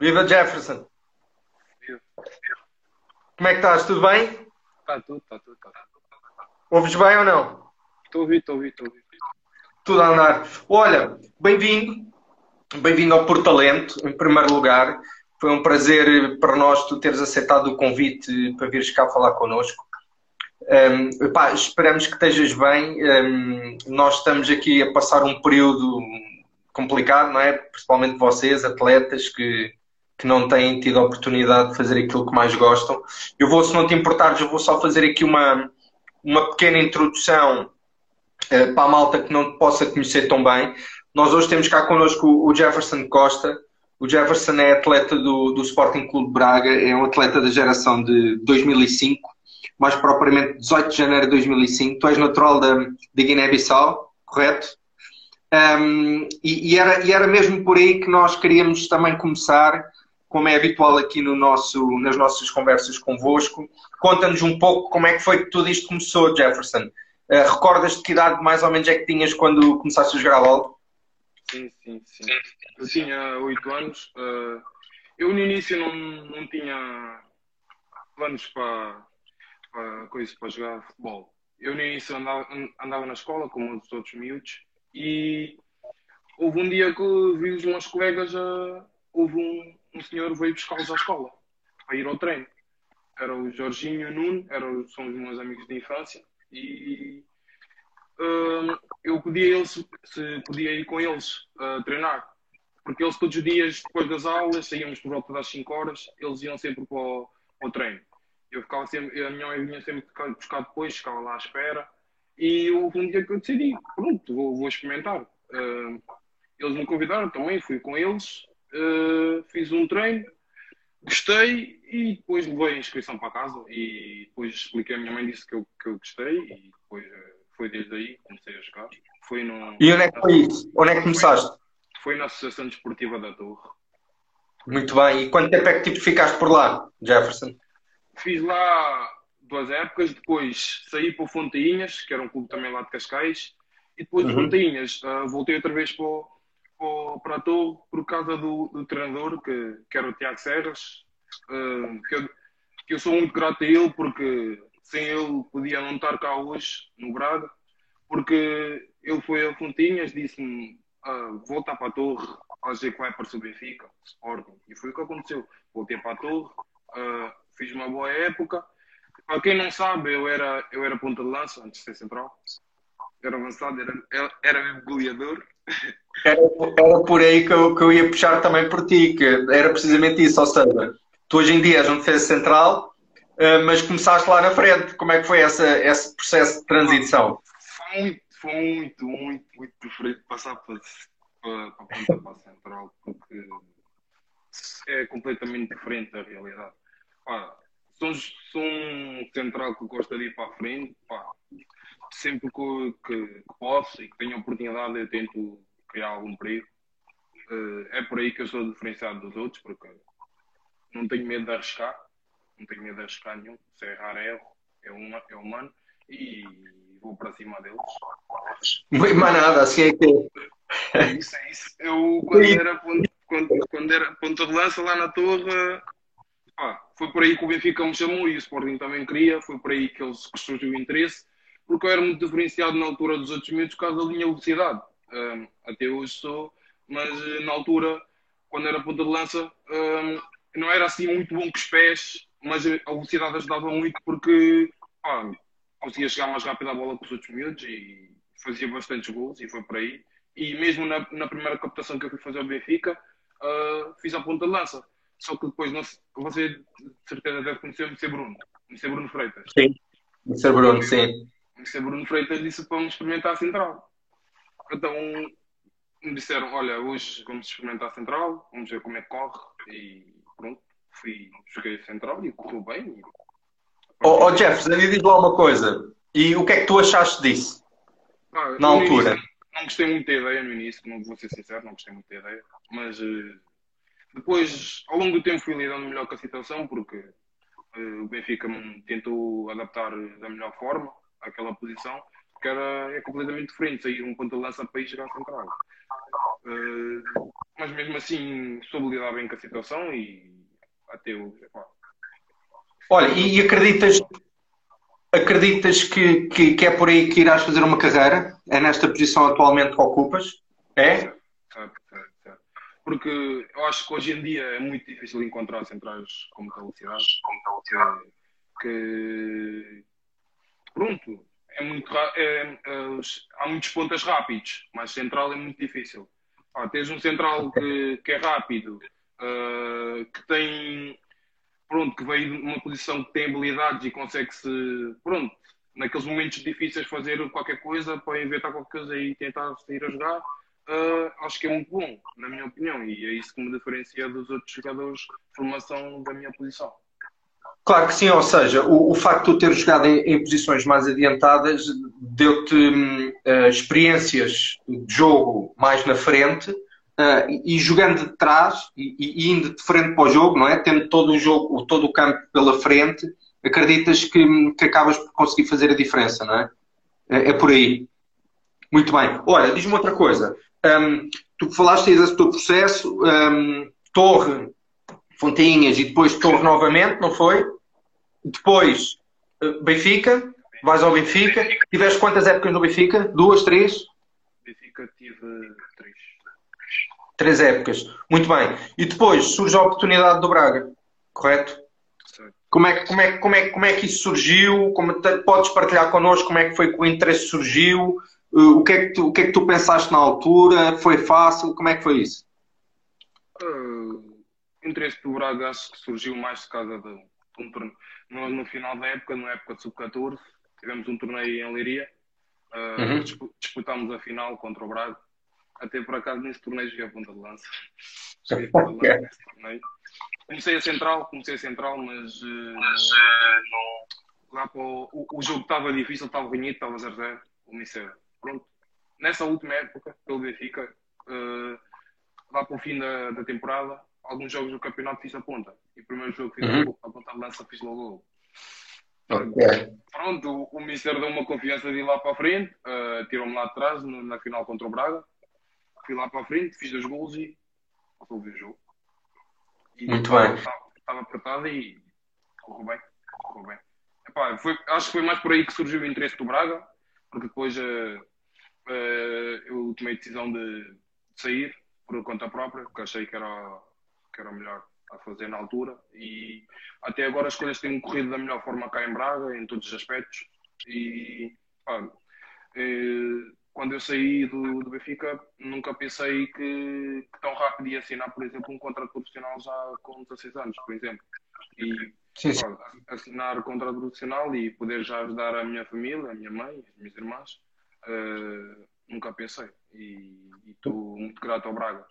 Viva Jefferson! Viva. Como é que estás? Tudo bem? Está tudo, está tudo, está tudo. Ouves bem ou não? Estou a ouvir, estou a ouvir, estou a ouvir. Tudo a andar. Olha, bem-vindo. Bem-vindo ao Portalento, em primeiro lugar. Foi um prazer para nós tu teres aceitado o convite para vires cá falar connosco. Um, epá, esperamos que estejas bem. Um, nós estamos aqui a passar um período complicado, não é? Principalmente vocês, atletas que, que não têm tido a oportunidade de fazer aquilo que mais gostam. Eu vou, se não te importares, eu vou só fazer aqui uma, uma pequena introdução uh, para a malta que não possa conhecer tão bem. Nós hoje temos cá connosco o Jefferson Costa. O Jefferson é atleta do, do Sporting Clube Braga, é um atleta da geração de 2005, mais propriamente 18 de janeiro de 2005. Tu és natural da, de Guiné-Bissau, correto? Um, e, e, era, e era mesmo por aí que nós queríamos também começar, como é habitual aqui no nosso, nas nossas conversas convosco. Conta-nos um pouco como é que foi que tudo isto começou, Jefferson. Uh, Recordas de que idade mais ou menos é que tinhas quando começaste a jogar bola? Sim, sim, sim. Eu tinha 8 anos. Uh, eu no início não, não tinha planos para, para, coisa, para jogar futebol. Eu no início andava, andava na escola, como os outros miúdos, e houve um dia que vi os meus colegas, uh, houve um, um senhor veio buscá-los à escola para ir ao treino. Era o Jorginho Nuno, eram, são os meus amigos de infância, e uh, eu pedi a eles se podia ir com eles uh, treinar. Porque eles todos os dias, depois das aulas, saíamos por volta das 5 horas, eles iam sempre para o, para o treino. Eu ficava sempre, a minha mãe vinha sempre buscar depois, ficava lá à espera. E houve um dia que eu decidi, pronto, vou, vou experimentar. Uh, eles me convidaram também, fui com eles, uh, fiz um treino, gostei e depois levei a inscrição para casa e depois expliquei, a minha mãe disse que eu, que eu gostei e depois uh, foi desde aí que comecei a jogar. Foi no, e onde é que foi isso? Onde é que começaste? Foi na Associação Desportiva da Torre. Muito bem. E quanto tempo é que tipo, ficaste por lá, Jefferson? Fiz lá duas épocas, depois saí para o Fontainhas, que era um clube também lá de Cascais, e depois uhum. de Fontainhas uh, voltei outra vez para, o, para, a Torre por causa do, do treinador, que, que, era o Tiago Serras, uh, que, eu, que eu sou muito grato a ele, porque sem ele podia não estar cá hoje, no Braga, porque ele foi a Fontinhas, disse-me uh, volta para a Torre, a dizer que vai para o Benfica, Sporting, e foi o que aconteceu. Voltei para a Torre, fiz uma boa época, para quem não sabe, eu era, eu era ponta de lança antes de ser central. Era avançado, era, era mesmo goleador. Era, era por aí que eu, que eu ia puxar também por ti, que era precisamente isso. Ou seja, tu hoje em dia és um defesa central, eh, mas começaste lá na frente. Como é que foi essa, esse processo de transição? Foi muito, foi muito, muito, muito diferente passar para, para, para a ponta para a central, porque é completamente diferente a realidade. Pá, sou, sou um central que gosta de ir para a frente, pá, sempre que, que, que, posso e que tenho oportunidade eu tento criar algum perigo. Uh, é por aí que eu sou diferenciado dos outros, porque não tenho medo de arriscar, não tenho medo de arriscar nenhum, se errar é erro, é, uma, é humano e vou para cima deles. Muito mais nada, assim é que é. Isso é isso. Eu quando era, ponto, quando, quando era ponta de lança lá na torre pá, foi por aí que o Benfica me chamou e o Sporting também queria, foi por aí que, eles, que surgiu o interesse, porque eu era muito diferenciado na altura dos outros miúdos por causa da minha velocidade. Um, até hoje sou, mas eh, na altura, quando era ponta de lança, um, não era assim muito bom com os pés, mas a velocidade ajudava muito porque pá, conseguia chegar mais rápido à bola que os outros miúdos e fazia bastantes gols e foi por aí. E mesmo na, na primeira captação que eu fui fazer ao Benfica, uh, fiz a ponta de lança. Só que depois não, você de certeza deve conhecer o Mr. Bruno. Mr. Bruno Freitas. Sim. Mr. Bruno, sim. O Mr. Bruno Freitas disse para me experimentar a central. Então me disseram, olha, hoje vamos experimentar a central, vamos ver como é que corre e pronto, fui, joguei a central e correu bem. Ó oh, oh, Jeff, diz lá uma coisa. E o que é que tu achaste disso? Ah, na altura? Início, não gostei muito da ideia no início, não vou ser sincero, não gostei muito da ideia, mas uh, depois, ao longo do tempo, fui lidando melhor com a situação, porque uh, o Benfica tentou adaptar da melhor forma àquela posição, porque era, é completamente diferente sair um ponto de lança para ir jogar central. Uh, mas mesmo assim soube lidar bem com a situação e até o. Olha, e acreditas, acreditas que, que, que, é por aí que irás fazer uma carreira? É nesta posição atualmente que ocupas? É? Certo. Porque eu acho que hoje em dia é muito difícil encontrar centrais como velocidade, como velocidade. que pronto, é muito é, é, há muitos pontas rápidos, mas central é muito difícil. Ah, tens um central que, que é rápido, uh, que tem pronto, que veio de uma posição que tem habilidades e consegue-se, pronto, naqueles momentos difíceis fazer qualquer coisa para inventar qualquer coisa e tentar sair a jogar, uh, acho que é muito bom, na minha opinião, e é isso que me diferencia dos outros jogadores de formação da minha posição. Claro que sim, ou seja, o, o facto de tu ter jogado em, em posições mais adiantadas deu-te uh, experiências de jogo mais na frente uh, e, jogando de trás e, e, indo de frente para o jogo, não é? Tendo todo o jogo, todo o campo pela frente, acreditas que, que acabas por conseguir fazer a diferença, não é? É, é por aí. Muito bem. Olha, diz-me outra coisa. Um, tu falaste aí desse teu processo, um, Torre, Fontinhas e depois Torre novamente, não foi? Depois, eh, Benfica, vais ao Benfica. Tiveste quantas épocas no Benfica? Duas, três? Benfica tive três. Três épocas. Muito bem. E depois surge a oportunidade do Braga, correto? Como é, que, como, é, como, é, como é que isso surgiu? Como te, podes partilhar connosco como é que foi que o interesse surgiu? Uh, o, que é que tu, o que é que tu pensaste na altura? Foi fácil? Como é que foi isso? Uh, o interesse do Braga acho que surgiu mais de causa de um torneio no, no final da época, na época de sub-14, tivemos um torneio em Leiria, uh, uhum. disputámos a final contra o Braga. Até por acaso nesse torneio joguei a ponta de lança. Joguei a ponta de lança nesse torneio. Comecei a central, comecei a central, mas, uh, mas uh, lá para o, o, o jogo estava difícil, estava ganhado, estava 0-0. Comecei. Pronto. Nessa última época, pelo Benfica, uh, lá para o fim da, da temporada, alguns jogos do campeonato fiz a ponta. E o primeiro jogo que fiz uhum. a ponta de lança fiz logo Okay. Pronto, o, Mister deu uma confiança de ir lá para a frente, uh, tirou-me lá atrás no, na final contra o Braga. Fui lá para a frente, fiz dois gols e resolvi o jogo. E Muito bem. Estava, apertado e correu bem. Correu bem. Epá, foi, acho que foi mais por aí que surgiu o interesse do Braga, porque depois uh, eu tomei a decisão de sair por conta própria, porque achei que era que era o melhor a fazer na altura. E até agora as coisas têm corrido da melhor forma cá em Braga, em todos os aspectos. E pá, eh, quando eu saí do, do, Benfica, nunca pensei que, que, tão rápido ia assinar, por exemplo, um contrato profissional já com 16 anos, por exemplo. E sim, sim. Pá, assinar contrato profissional e poder já ajudar a minha família, a minha mãe, as minhas irmãs, uh, nunca pensei. E estou muito grato ao Braga.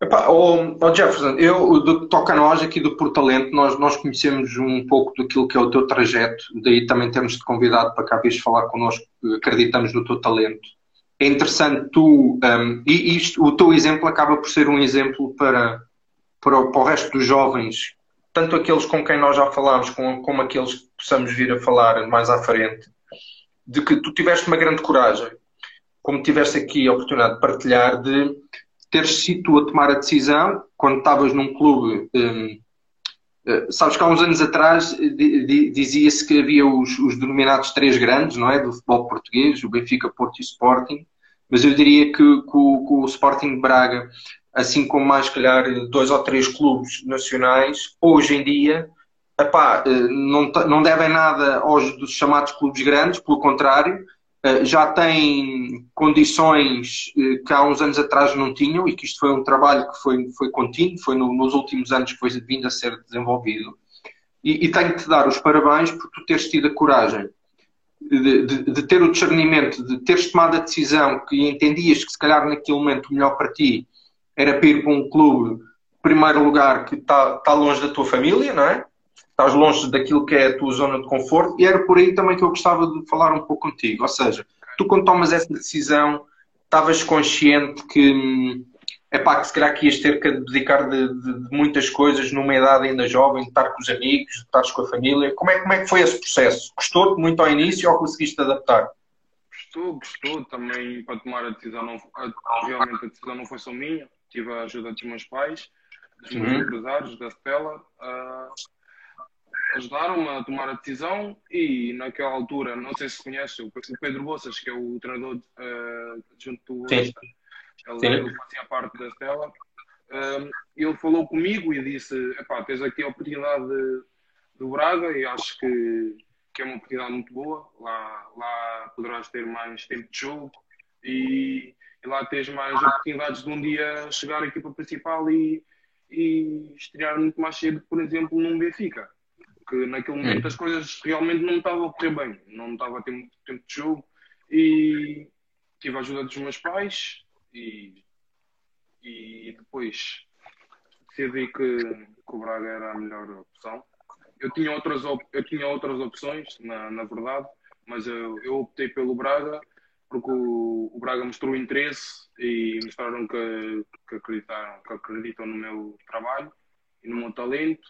Epá, oh, oh Jefferson, eu do, toca a nós aqui do Portalento, nós, nós conhecemos um pouco daquilo que é o teu trajeto, daí também temos de convidado para cá vires falar connosco, acreditamos no teu talento. É interessante tu, um, e isto, o teu exemplo acaba por ser um exemplo para, para, o, para o resto dos jovens, tanto aqueles com quem nós já falámos, como, como aqueles que possamos vir a falar mais à frente, de que tu tiveste uma grande coragem, como tiveste aqui a oportunidade de partilhar, de teres sido tu a tomar a decisão quando estavas num clube. Um, uh, sabes que há uns anos atrás dizia-se que havia os, os, denominados três grandes, não é? Do futebol português, o Benfica, Porto e Sporting. Mas eu diria que, que, o, que o Sporting de Braga, assim como mais, calhar, dois ou três clubes nacionais, hoje em dia, epá, eh, não, não devem nada aos dos chamados clubes grandes, pelo contrário, eh, já tem condições eh, que há uns anos atrás não tinham e que isto foi um trabalho que foi, foi contínuo, foi no, nos últimos anos que foi vindo a ser desenvolvido. E, e tenho-te dar os parabéns por tu teres tido a coragem de, de, de, ter o discernimento, de teres tomado a decisão que entendias que se calhar naquele momento o melhor para ti era ir para um clube, primeiro lugar, que está longe da tua família, não é? Estás longe daquilo que é a tua zona de conforto, e era por aí também que eu gostava de falar um pouco contigo. Ou seja, tu quando tomas essa decisão, estavas consciente que é pá, que se calhar que ias ter que dedicar de, de, de, muitas coisas numa idade ainda jovem, de estar com os amigos, de estar com a família. Como é, como é que foi esse processo? Gostou-te muito ao início ou conseguiste adaptar? Gostou, gostou. Também para tomar a decisão, não, a, realmente a decisão não foi só minha. Tive a ajuda dos meus pais, dos meus uhum. empresários, da Stella. Uh, ajudaram-me a tomar a decisão e naquela altura, não sei se conhece o Pedro Bossas, que é o treinador uh, junto do ele, ele fazia parte da Stella. Uh, ele falou comigo e disse: Epá, tens aqui a oportunidade de, do Braga e acho que, que é uma oportunidade muito boa. Lá, lá poderás ter mais tempo de jogo e, e lá tens mais oportunidades de um dia chegar à equipa principal e, e estrear muito mais cedo, por exemplo, num Benfica porque naquele momento as coisas realmente não estavam a correr bem, não estava a ter muito tempo de jogo e tive a ajuda dos meus pais e, e depois decidi que, que o Braga era a melhor opção. Eu tinha outras, eu tinha outras opções, na, na verdade, mas eu, eu optei pelo Braga porque o, o Braga mostrou interesse e mostraram que, que, acreditaram, que acreditam no meu trabalho e no meu talento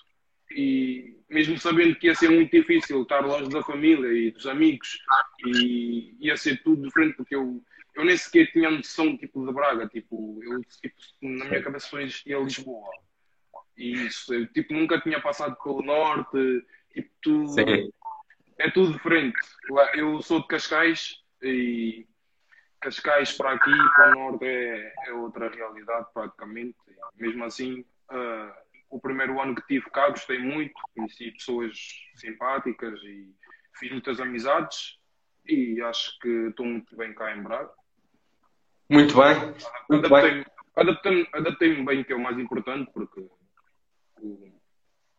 e mesmo sabendo que ia ser muito difícil estar longe da família e dos amigos e ia ser tudo diferente porque eu, eu nem sequer tinha noção tipo de Braga, tipo, eu tipo, na minha cabeça só existia Lisboa e isso, eu tipo, nunca tinha passado pelo norte, tipo, tudo, Sim. é tudo diferente. Eu sou de Cascais e Cascais para aqui, para o norte é, é outra realidade praticamente, mesmo assim uh, o primeiro ano que tive cá gostei muito, conheci pessoas simpáticas e fiz muitas amizades e acho que estou muito bem cá em Braga. Muito bem. Adaptei-me adaptei adaptei bem, que é o mais importante, porque o,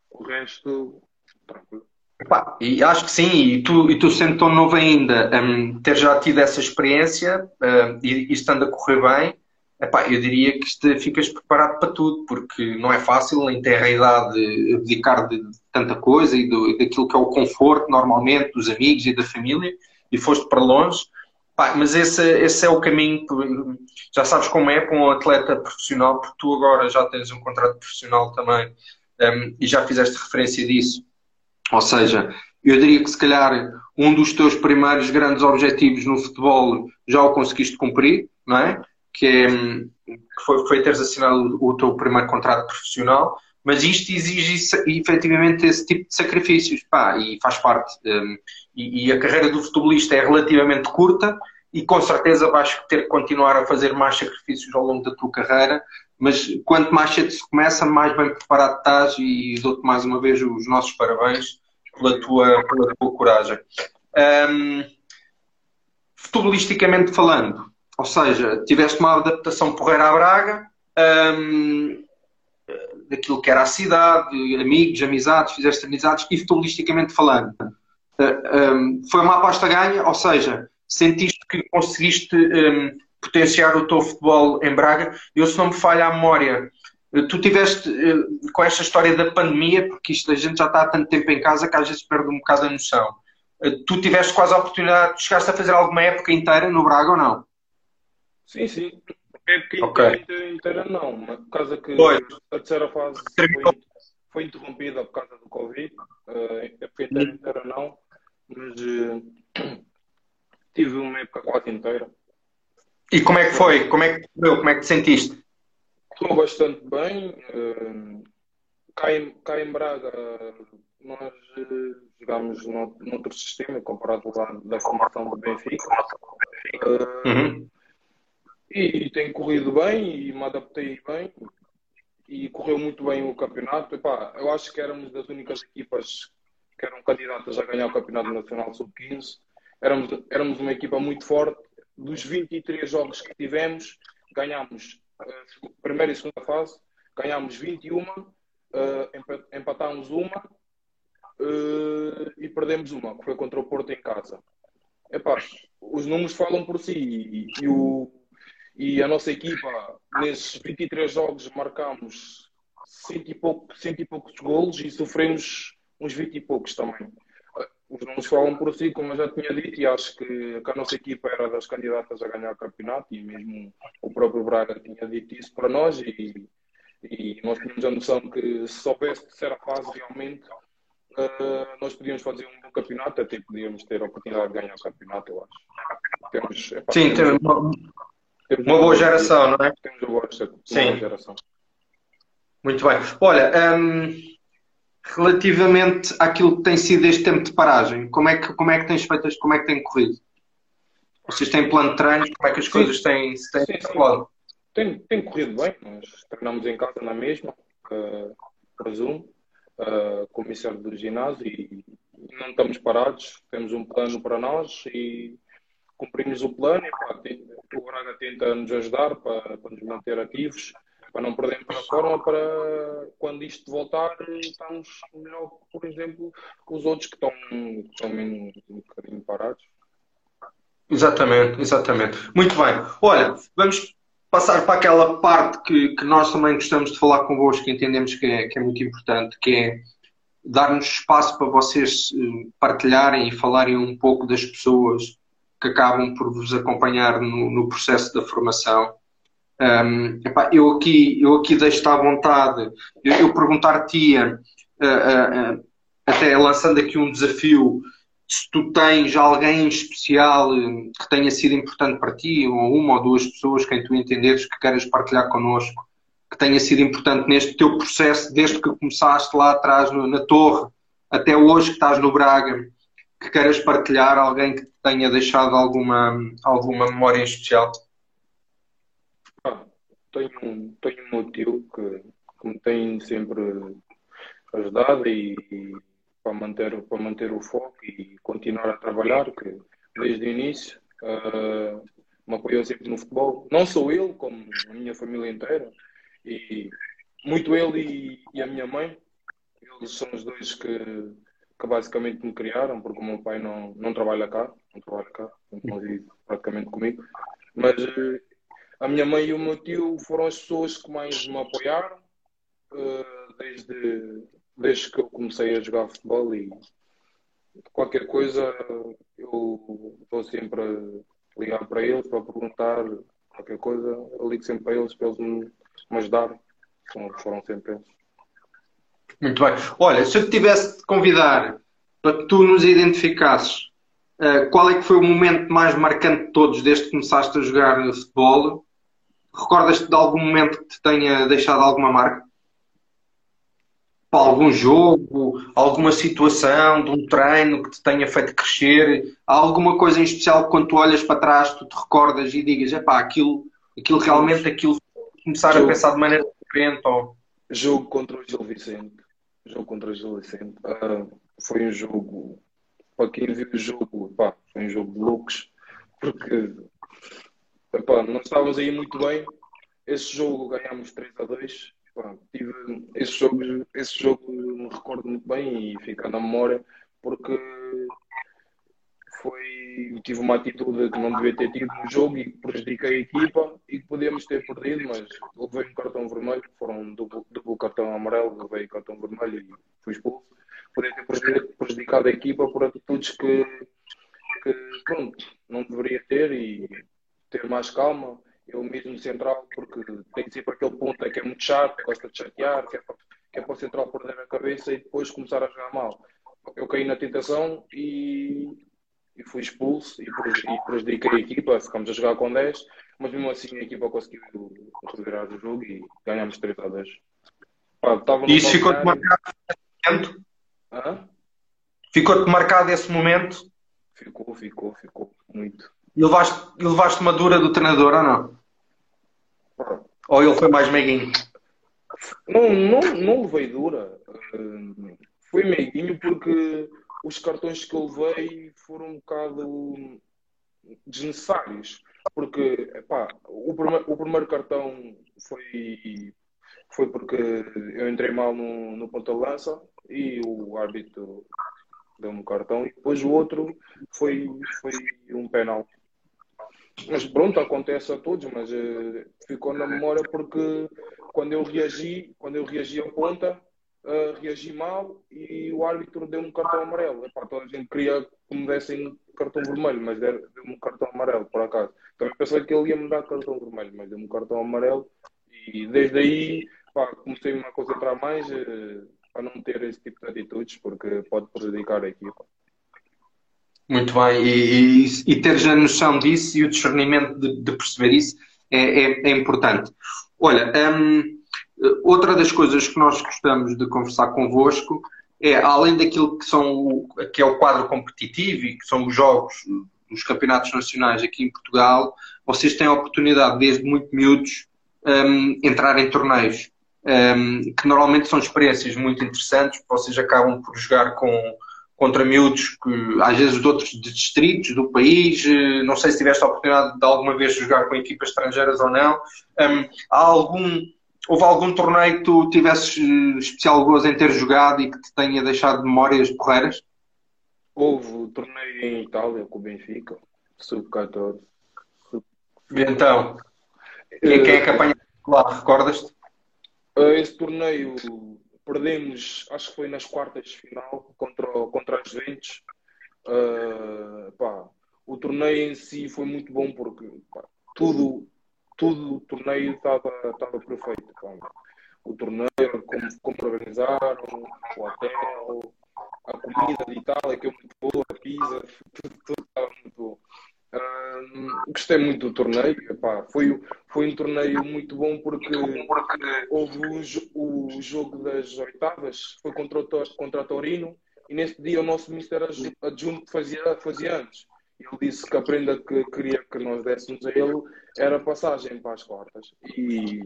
o resto, tranquilo. Epá, e acho que sim, e tu, e tu sendo tão novo ainda, um, ter já tido essa experiência uh, e, e estando a correr bem, Epá, eu diria que este, ficas preparado para tudo, porque não é fácil em ter a idade abdicar de, de tanta coisa e do, daquilo que é o conforto normalmente dos amigos e da família e foste para longe. Mas esse, esse é o caminho, já sabes como é para um atleta profissional, porque tu agora já tens um contrato profissional também um, e já fizeste referência disso. Ou seja, eu diria que se calhar um dos teus primeiros grandes objetivos no futebol já o conseguiste cumprir, não é? Que, que foi, foi teres assinado o, o teu primeiro contrato profissional, mas isto exige efetivamente esse tipo de sacrifícios, pá, e faz parte. Um, e, e, a carreira do futebolista é relativamente curta e com certeza vais ter que continuar a fazer mais sacrifícios ao longo da tua carreira, mas quanto mais cedo se começa, mais bem preparado estás e dou-te mais uma vez os nossos parabéns pela tua, pela tua coragem. Um, futebolisticamente falando, ou seja, tiveste uma adaptação porreira à Braga, um, daquilo que era a cidade, amigos, amizades, fizeste amizades e futebolisticamente falando. Uh, um, foi uma aposta ganha, ou seja, sentiste que conseguiste um, potenciar o teu futebol em Braga. Eu, se não me falha a memória, tu tiveste uh, com esta história da pandemia, porque isto a gente já está há tanto tempo em casa que às vezes perde um bocado a noção. Tu tiveste quase a oportunidade, chegaste a fazer alguma época inteira no Braga ou não? Sim, sim. É que okay. inteira, inteira não, mas por causa que foi. a terceira fase foi, foi, interrompida por causa do Covid. Uh, época inteira, inteira não, mas uh, tive uma época quase inteira. E como é que foi? Como é que Como é que te sentiste? Estou bastante bem. Uh, cá, em, cá em Braga nós uh, jogámos no, noutro sistema comparado lá da formação do Benfica. Uh, uhum. E tem corrido bem e me adaptei bem e correu muito bem o campeonato. Epá, eu acho que éramos das únicas equipas que eram candidatas a ganhar o Campeonato Nacional Sub-15. Éramos, éramos uma equipa muito forte. Dos 23 jogos que tivemos, ganhámos uh, primeira e segunda fase, ganhámos 21, uh, empatámos uma uh, e perdemos uma, que foi contra o Porto em casa. Epá, os números falam por si e, e o, e a nossa equipa, nesses 23 jogos, marcámos cento e, pouco, cento e poucos golos e sofremos uns 20 e poucos também. Os números falam por si, como eu já tinha dito, e acho que, que a nossa equipa era das candidatas a ganhar o campeonato, e mesmo o próprio Braga tinha dito isso para nós, e, e nós tínhamos a noção que se soubesse terceira fase realmente, uh, nós podíamos fazer um bom campeonato, até podíamos ter a oportunidade de ganhar o campeonato, eu acho. Temos, epá, Sim, temos, tem uma, uma boa geração, não é? Temos uma boa, uma Sim. geração. Muito bem. Olha, hum, relativamente àquilo que tem sido este tempo de paragem, como é que, como é que tens feito, como é que tem corrido? Vocês têm plano de treinos? Como é que as Sim. coisas têm, se têm Sim, sim. Tem, tem corrido bem, nós treinamos em casa na mesma, uh, presumo, uh, com o comissário do ginásio e não estamos parados, temos um plano para nós e cumprimos o plano e pá, o Braga tenta nos ajudar para, para nos manter ativos, para não perdermos a forma para quando isto voltar estamos melhor, por exemplo, os outros que estão, que estão um bocadinho parados. Exatamente, exatamente. Muito bem. Olha, vamos passar para aquela parte que, que nós também gostamos de falar convosco, que entendemos que é, que é muito importante, que é dar-nos espaço para vocês eh, partilharem e falarem um pouco das pessoas que acabam por vos acompanhar no, no processo da formação. Um, epá, eu aqui, eu aqui deixo-te à vontade. Eu, eu perguntar-te-ia, eh, eh, eh, até lançando aqui um desafio, se tu tens alguém especial que tenha sido importante para ti, ou uma ou duas pessoas, quem tu entenderes que queiras partilhar connosco, que tenha sido importante neste teu processo, desde que começaste lá atrás no- na Torre, até hoje que estás no Braga, que queiras partilhar, alguém que te tenha deixado alguma, alguma memória em especial? Ah, tenho, um- tenho um que, que me tem sempre ajudado e, e para manter, para manter o foco e continuar a trabalhar, que desde o início ah, me apoiou sempre no futebol. Não só ele, como a minha família inteira. E muito ele e, e a minha mãe. Eles são os dois que, que basicamente me criaram, porque o meu pai não, não trabalha cá, não trabalha cá, não vive praticamente comigo. Mas eh, a minha mãe e o meu tio foram as pessoas que mais me apoiaram eh, desde, desde que eu comecei a jogar futebol e qualquer coisa eu estou sempre a ligar para eles para perguntar qualquer coisa, eu ligo sempre para eles para eles me, me ajudarem. Foram, foram sempre eles. Muito bem. Olha, se eu te tivesse de convidar para que tu nos identificasses, eh, qual é que foi o momento mais marcante de todos desde que começaste a jogar futebol? Recordas-te de algum momento que te tenha deixado alguma marca? Para algum jogo, alguma situação de um treino que te tenha feito crescer? Há alguma coisa em especial que quando tu olhas para trás tu te recordas e digas, epá, aquilo, aquilo realmente, aquilo começar a pensar de maneira diferente ou... Jogo contra o Gil Vicente. Jogo contra o Gil Vicente. Ah, foi um jogo. Para quem viu o jogo, pá, foi um jogo de loucos. Porque nós estávamos aí muito bem. Esse jogo ganhámos 3 a 2. Pá, tive, esse, jogo, esse jogo me recordo muito bem e fica na memória porque foi, tive uma atitude que não devia ter tido no jogo e que prejudiquei a equipa e que podíamos ter perdido, mas levei um cartão vermelho, foram duplo, duplo cartão amarelo, levei cartão vermelho e fui expulso. Podia ter prejudic- prejudicado a equipa por atitudes que, que pronto, não deveria ter e ter mais calma. Eu mesmo central, porque tem sempre aquele ponto é que é muito chato, gosta de chatear, que é para, que é para o central perder a cabeça e depois começar a jogar mal. Eu caí na tentação e, e fui expulso e preju- e prejudiquei a equipa, ficamos a jogar com 10, mas mesmo assim a equipa conseguiu revirar o jogo e ganhámos 3 a 2. Pá, estava no E isso ficou-te marcado esse momento? Hã? Ficou-te marcado esse momento? Ficou, ficou, ficou muito. E levaste, e levaste uma dura do treinador ou não? Ou ele foi mais meiguinho? Não, não, não levei dura. Uh, foi meiguinho porque os cartões que eu levei foram um bocado desnecessários. Porque epá, o, prime- o primeiro cartão foi, foi porque eu entrei mal no, no ponta de lança e o árbitro deu-me um cartão e depois o outro foi, foi um penal. Mas pronto, acontece a todos, mas eh, ficou na memória porque quando eu reagi, quando eu reagi a ponta, eh, reagi mal e o árbitro deu-me um cartão amarelo. Epá, toda a gente queria que me dessem cartão vermelho, mas deu-me um cartão amarelo, por acaso. Também pensei que ele ia me dar cartão vermelho, mas deu-me um cartão amarelo e desde aí comecei-me a concentrar mais eh, para não ter esse tipo de atitudes, porque pode prejudicar a equipa. Muito bem, e, e, e teres a noção disso e o discernimento de, de perceber isso é, é, é importante. Olha, hum, outra das coisas que nós gostamos de conversar convosco é, além daquilo que, são, que é o quadro competitivo e que são os jogos, os campeonatos nacionais aqui em Portugal, vocês têm a oportunidade, desde muito miúdos, um, entrar em torneios, um, que normalmente são experiências muito interessantes, vocês acabam por jogar com, contra miúdos que, às vezes de outros distritos do país, eh, não sei se tiveste a oportunidade de alguma vez jogar com equipas estrangeiras ou não. Um, há algum Houve algum torneio que tu tivesses eh, especial gozo em ter jogado e que te tenha deixado memórias porreiras? Houve o torneio em Itália com o Benfica, sub-14. E então, quem, é quem é que apanha lá? Recordas-te? Eh, esse torneio perdemos, acho que foi nas quartas de final contra, contra as Juventus. Uh, pá, o torneio em si foi muito bom porque pá, tudo tudo o torneio estava, estava perfeito. O torneio, como, como organizaram, o hotel, a comida de Itália, que é muito boa, a pizza, tudo, estava muito bom. gostei muito do torneio. Epá, foi, foi um torneio muito bom porque, porque houve o, o jogo das oitavas, foi contra o, contra a Torino, e nesse dia o nosso Mister adjunto fazia, fazia antes. Ele disse que a prenda que queria que nós dessemos a ele era passagem para as quartas. E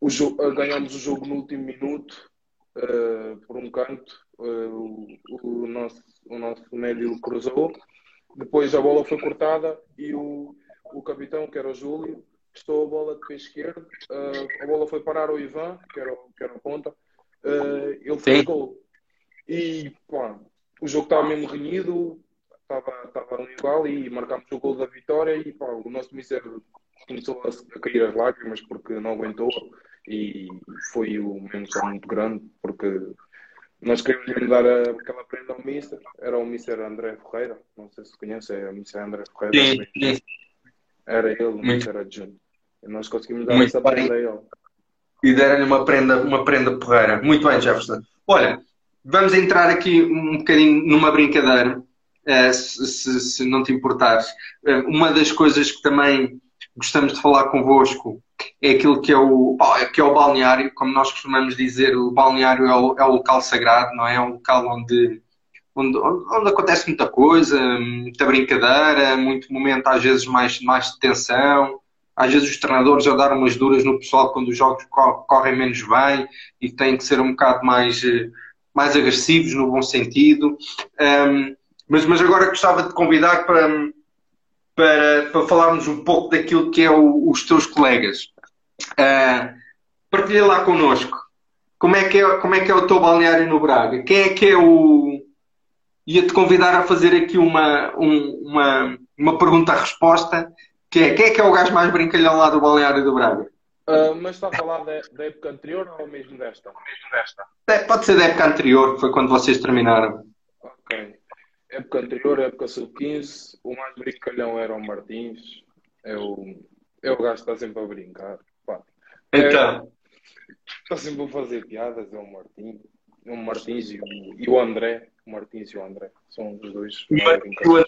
o jogo, ganhamos o jogo no último minuto, uh, por um canto. Uh, o, o, nosso, o nosso médio cruzou. Depois a bola foi cortada e o, o capitão, que era o Júlio, testou a bola de pé esquerdo. Uh, a bola foi parar ao Ivan, que era, que era a ponta. ele fez gol. E pá, o jogo estava mesmo renhido estava, estava um igual e marcámos o gol da vitória e pá, o nosso mister começou a, cair as lágrimas porque não aguentou e foi uma emoção muito grande porque nós queríamos lhe dar aquela prenda ao mister, era o mister André Ferreira, não sei se conhece, é o mister André Ferreira. Sim, sim. Era ele, o mister adjunto. E nós conseguimos dar muito essa bem. prenda a ele. E deram-lhe uma prenda, uma prenda porreira. Muito bem, Jefferson. Olha, vamos entrar aqui um bocadinho numa brincadeira se, se, não te importares. Uh, uma das coisas que também gostamos de falar convosco é aquilo que é o, que é o balneário, como nós costumamos dizer, o balneário é o, é o local sagrado, não é? É um local onde, onde, onde, acontece muita coisa, muita brincadeira, muito momento às vezes mais, mais de tensão, às vezes os treinadores a dar umas duras no pessoal quando os jogos correm menos bem e têm que ser um bocado mais, eh, mais agressivos no bom sentido. Um, mas, mas agora gostava de convidar para, para, para falarmos um pouco daquilo que é o, os teus colegas. Uh, partilha lá connosco. Como é, que é, como é que é o teu balneário no Braga? Quem é que é o. Ia-te convidar a fazer aqui uma, um, uma, uma pergunta-resposta, que é quem é que é o gajo mais brincalhão lá do balneário do Braga? Uh, mas está a falar da, da, época anterior ou mesmo desta? Mesmo desta? É, pode ser da época anterior, que foi quando vocês terminaram. Ok época anterior, época sub-15, o mais brincalhão era o Martins. É o, é o gajo que está sempre a brincar. Pá. Então. está sempre a fazer piadas, é o Martins. O Martins e o, e o André. O Martins e o André. São os dois. o André.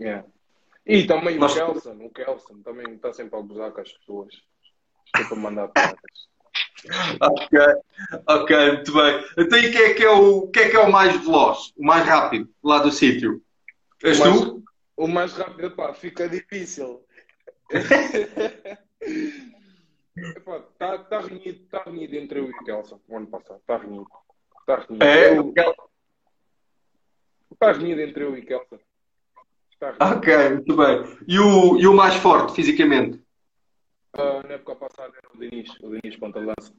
Yeah. E também o Kelson. O Kelson também está sempre a abusar com as pessoas. Sempre a mandar piadas. Ok, ok, muito bem. Então, e quem é que é o, quem é, que é o mais veloz, o mais rápido lá do sítio? És o mais, tu? O mais rápido, pá, fica difícil. Está tá renhido, tá renhido entre eu e o Kelson o ano passado. Está renhido. Está renhido. É, eu... Está renhido entre eu e Kelson. Ok, muito bem. E o, e o mais forte fisicamente? Uh, na época passada era o Diniz, o Diniz ponta lança.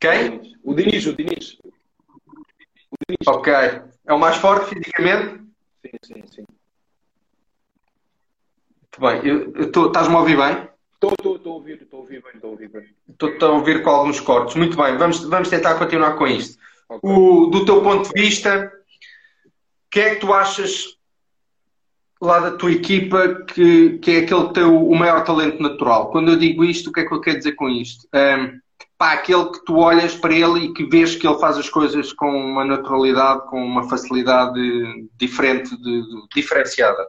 Quem? O Diniz, o Diniz. O Diniz. Ok. É o mais forte fisicamente? Sim, sim, sim. Muito bem. Estás-me a ouvir bem? Estou, estou, a ouvir, estou a ouvir bem, estou a ouvir bem. Estou a ouvir com alguns cortes. Muito bem, vamos, vamos tentar continuar com isto. Okay. O, do teu ponto de vista, o que é que tu achas lá da tua equipa que, que é aquele que tem o, maior talento natural. Quando eu digo isto, o que é que eu quero dizer com isto? Um, pá, aquele que tu olhas para ele e que vês que ele faz as coisas com uma naturalidade, com uma facilidade diferente, de, de, diferenciada.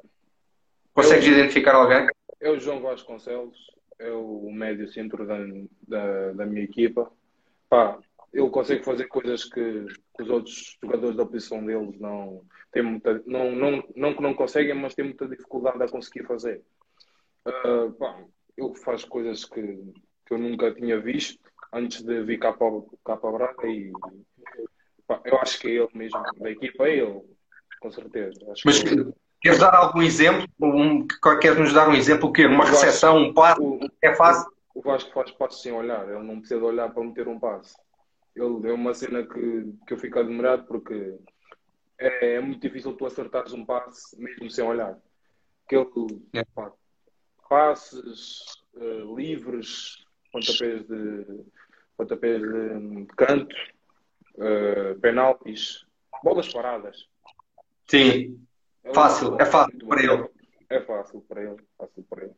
Consegues eu, identificar alguém? É o João Vasconcelos, é o médio centro da, da, da minha equipa. Pá, ele consegue fazer coisas que, que, os outros jogadores da posição deles não têm muita, não, não, não que não conseguem, mas têm muita dificuldade a conseguir fazer. Uh, pá, ele faz coisas que, que eu nunca tinha visto antes de vir cá para, cá para Braga e pá, eu acho que é ele mesmo, da equipa é ele, com certeza. Acho Mas que queres dar algum exemplo? Um, queres nos dar um exemplo? O quê? Uma recepção, um passo? É fácil? O Vasco faz passos sem olhar, ele não precisa de olhar para meter um passo. Ele é uma cena que, que eu fico admirado porque é, é muito difícil tu acertares um passe mesmo sem olhar. Que ele, é. pá, passes uh, livres, pontapés de, pontapés de, de canto, uh, penaltis, bolas paradas. Sim, ele fácil, é, é fácil para ele. É fácil para ele, fácil para ele.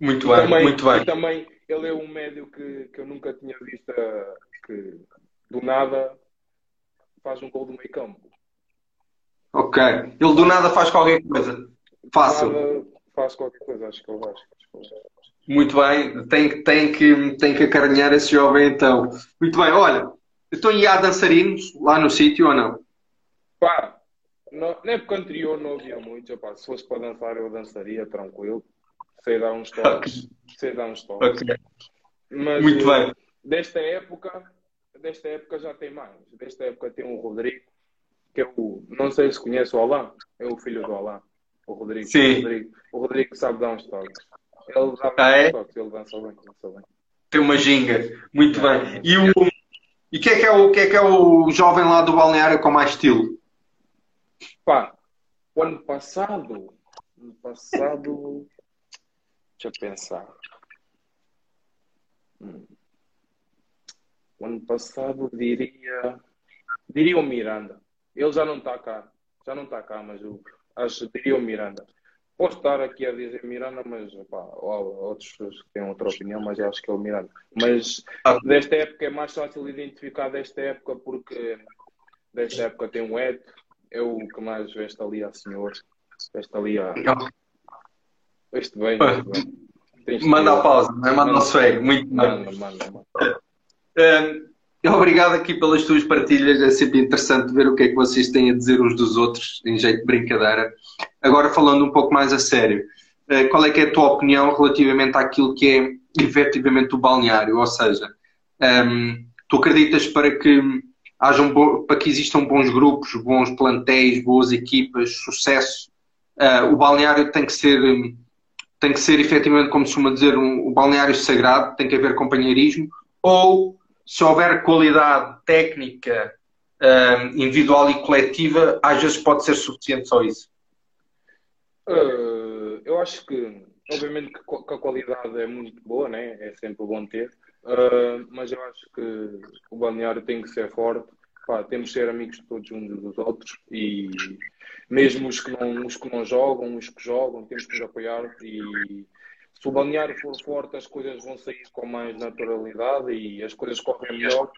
Muito bem, também, muito bem. E também ele é um médio que, que eu nunca tinha visto que do nada faz um gol do meio campo. Ok. Ele do nada faz qualquer coisa. Fácil. faz qualquer coisa, acho que ele vai. Muito bem, tem, tem, que, tem que acarinhar esse jovem então. Muito bem, olha, então e há dançarinos lá no sítio ou não? Pá, no, na época anterior não havia muito, pá, se fosse para dançar eu dançaria tranquilo, sei dar uns toques, okay. sei dar uns toques. Okay. Mas, muito bem. Desta época, desta época já tem mais. Desta época tem o Rodrigo, que é o. Não sei se conhece o Alain, é o filho do Alain. O Rodrigo. Sim. O Rodrigo, o Rodrigo sabe dar uns toques. Ele dá ah, é? toques, ele dança bem, dança bem. Tem uma ginga. Muito bem. E o. E quem é, que é o, quem é que é o jovem lá do balneário com mais estilo? Pá, o ano passado. Ano passado. Deixa eu pensar. Hum. O ano passado diria. Diria o Miranda. Ele já não está cá. Já não está cá, mas eu acho diria o Miranda. Posso estar aqui a dizer Miranda, mas outros têm outra opinião, mas eu acho que é o Miranda. Mas desta época é mais fácil identificar desta época porque desta época tem o Ed, é o que mais veste ali a senhor. Veste ali a. Veste bem. Manda a pausa, não é? Manda o swag. Muito bem. Manda, manda. Um, obrigado aqui pelas tuas partilhas, é sempre interessante ver o que é que vocês têm a dizer uns dos outros, em jeito de brincadeira. Agora, falando um pouco mais a sério, uh, qual é que é a tua opinião relativamente àquilo que é efetivamente o balneário? Ou seja, um, tu acreditas para que, hajam para que existam bons grupos, bons plantéis, boas equipas, sucesso? Uh, o balneário tem que ser. Tem que ser efetivamente, como se costuma dizer, um, um balneário sagrado, tem que haver companheirismo, ou se houver qualidade técnica, um, individual e coletiva, às vezes pode ser suficiente só isso? Uh, eu acho que, obviamente, que a qualidade é muito boa, né? é sempre bom ter, uh, mas eu acho que o balneário tem que ser forte. Temos que ser amigos todos uns dos outros e mesmo os que não, os que não jogam, os que jogam, temos que nos apoiar e se o balneário for forte, as coisas vão sair com mais naturalidade e as coisas correm melhor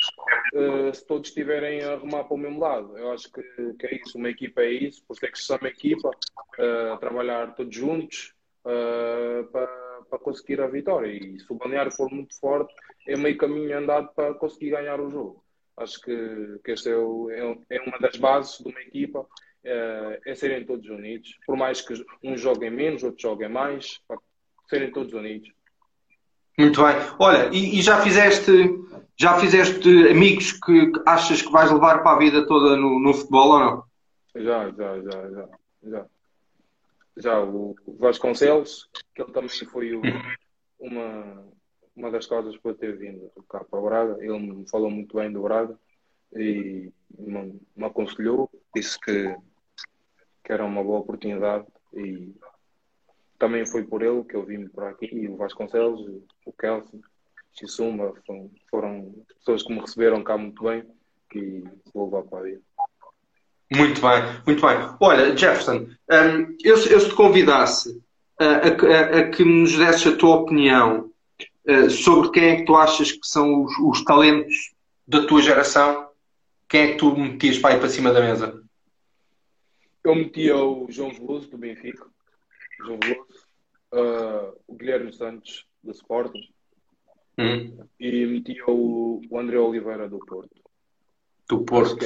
uh, se todos estiverem a remar para o mesmo lado. Eu acho que, que é isso, uma equipa é isso, por isso é que se chama equipa, uh, trabalhar todos juntos uh, para, para conseguir a vitória. E se o balneário for muito forte, é meio caminho andado para conseguir ganhar o jogo. Acho que, que esta é, o, é, é uma das bases de uma equipa, é serem todos unidos, por mais que uns joguem menos, outros joguem mais, serem todos unidos. Muito bem. Olha, e, e, já fizeste já fizeste amigos que achas que vais levar para a vida toda no, no futebol ou não? Já, já, já, já, já. Já o Vasconcelos, que ele também foi o, uma, uma das causas para ter vindo cá para o Braga. Ele me falou muito bem do Braga e me, me aconselhou, disse que, que era uma boa oportunidade e também foi por ele que eu vim por aqui, e o Vasconcelos, o Kelson, Xisumba, foram, foram pessoas que me receberam cá muito bem e vou levar para aí. Muito bem, muito bem. Olha, Jefferson, um, eu, eu se te convidasse a, a, a, que nos desses a tua opinião uh, sobre quem é que tu achas que são os, os, talentos da tua geração, quem é que tu metias para ir para cima da mesa? Eu metia o João Veloso do Benfica, João Veloso, uh, o Guilherme Santos do Sporting hum. e metia o, o André Oliveira do Porto. Do Porto.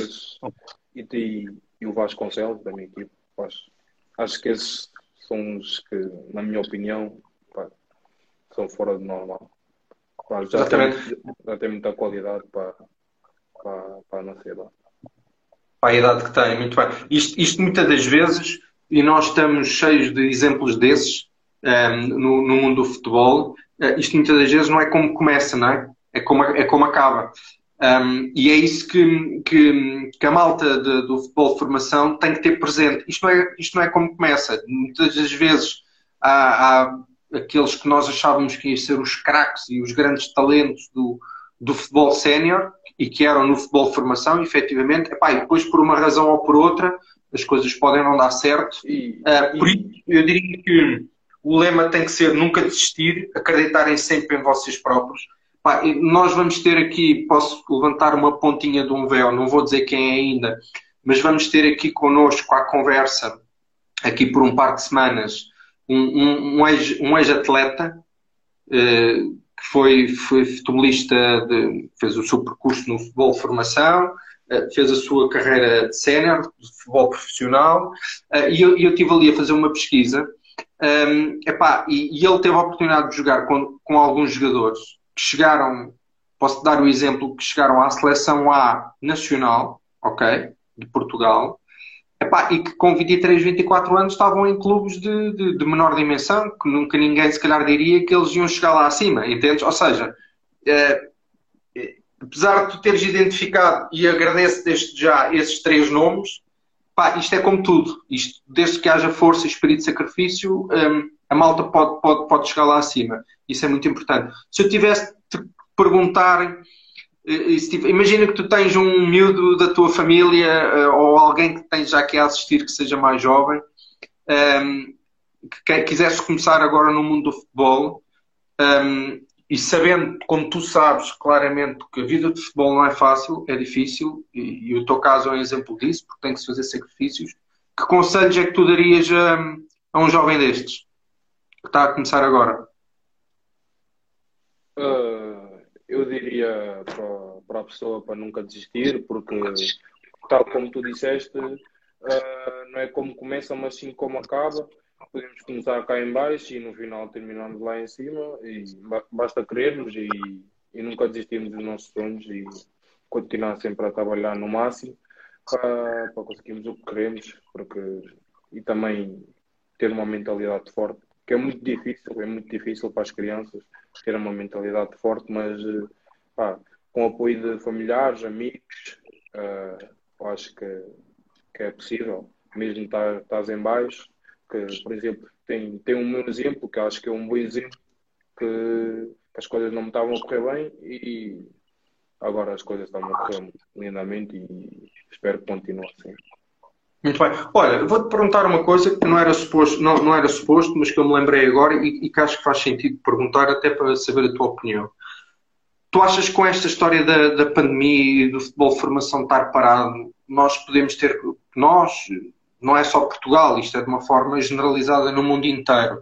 e, e, e, o Vasconcelos da minha equipe. Acho, acho que esses são os que, na minha opinião, são fora do normal. Pá, já, tem, já tem muita qualidade para, para, para nascer lá. Para a idade que tem, muito bem. Isto, isto muitas das vezes, e nós estamos cheios de exemplos desses um, ehm, no, no mundo do futebol, uh, isto muitas das vezes não é como começa, não é? É como, é como acaba. Um, e é isso que, que, que a malta de, do futebol de formação tem que ter presente. Isto não é, isto não é como começa. Muitas das vezes há, há aqueles que nós achávamos que iam ser os craques e os grandes talentos do, do futebol sénior e que eram no futebol de formação, efetivamente, epá, e depois por uma razão ou por outra as coisas podem não dar certo. E, uh, por isso, eu diria que o lema tem que ser nunca desistir, acreditarem sempre em vocês próprios Pá, nós vamos ter aqui, posso levantar uma pontinha de um véu, não vou dizer quem é ainda, mas vamos ter aqui connosco à conversa, aqui por um par de semanas, um, um, um ex-atleta eh, que foi, foi futebolista, de, fez o seu percurso no futebol de formação, eh, fez a sua carreira de sénior, de futebol profissional, eh, e eu, eu estive ali a fazer uma pesquisa, um, ehm, epá, e, e, ele teve a oportunidade de jogar com, com alguns jogadores que chegaram, posso dar o exemplo, que chegaram à seleção A nacional, ok, de Portugal, epá, e que com 23, 24 anos estavam em clubes de, de, de, menor dimensão, que nunca ninguém se calhar diria que eles iam chegar lá acima, entendes? Ou seja, é, apesar de tu teres identificado, e agradeço desde já esses três nomes, pá, isto é como tudo, isto, desde que haja força espírito de sacrifício, um, a malta pode, pode, pode chegar lá acima. Isso é muito importante. Se eu tivesse de perguntar, eh, imagina que tu tens um miúdo da tua família eh, ou alguém que tens já aqui a assistir que seja mais jovem, ehm, que quisesse começar agora no mundo do futebol ehm, e sabendo, como tu sabes claramente, que a vida de futebol não é fácil, é difícil, e, o teu caso é um exemplo disso, porque tem que se fazer sacrifícios, que conselhos é que tu darias a, a um jovem destes, que está a começar agora? Uh, eu diria para, para a pessoa para nunca desistir, porque, tal como tu disseste, uh, não é como começa, mas sim como acaba. Podemos começar cá em baixo e no final terminamos lá em cima. E basta querermos e, e nunca desistirmos dos nossos sonhos e continuar sempre a trabalhar no máximo para, para conseguirmos o que queremos porque, e também ter uma mentalidade forte, que é muito difícil, é muito difícil para as crianças ter uma mentalidade forte, mas pá, com apoio de familiares, amigos, uh, acho que, que é possível. Mesmo estás, estás em baixo, que, por exemplo, tem, tem um meu exemplo, que acho que é um bom exemplo, que as coisas não me estavam a correr bem e agora as coisas estão a correr lindamente e espero que continue assim. Muito bem. Olha, vou-te perguntar uma coisa que não era suposto, não, não era suposto, mas que eu me lembrei agora e, e que acho que faz sentido perguntar até para saber a tua opinião. Tu achas que com esta história da, da pandemia e do futebol de formação estar parado, nós podemos ter, nós, não é só Portugal, isto é de uma forma generalizada no mundo inteiro,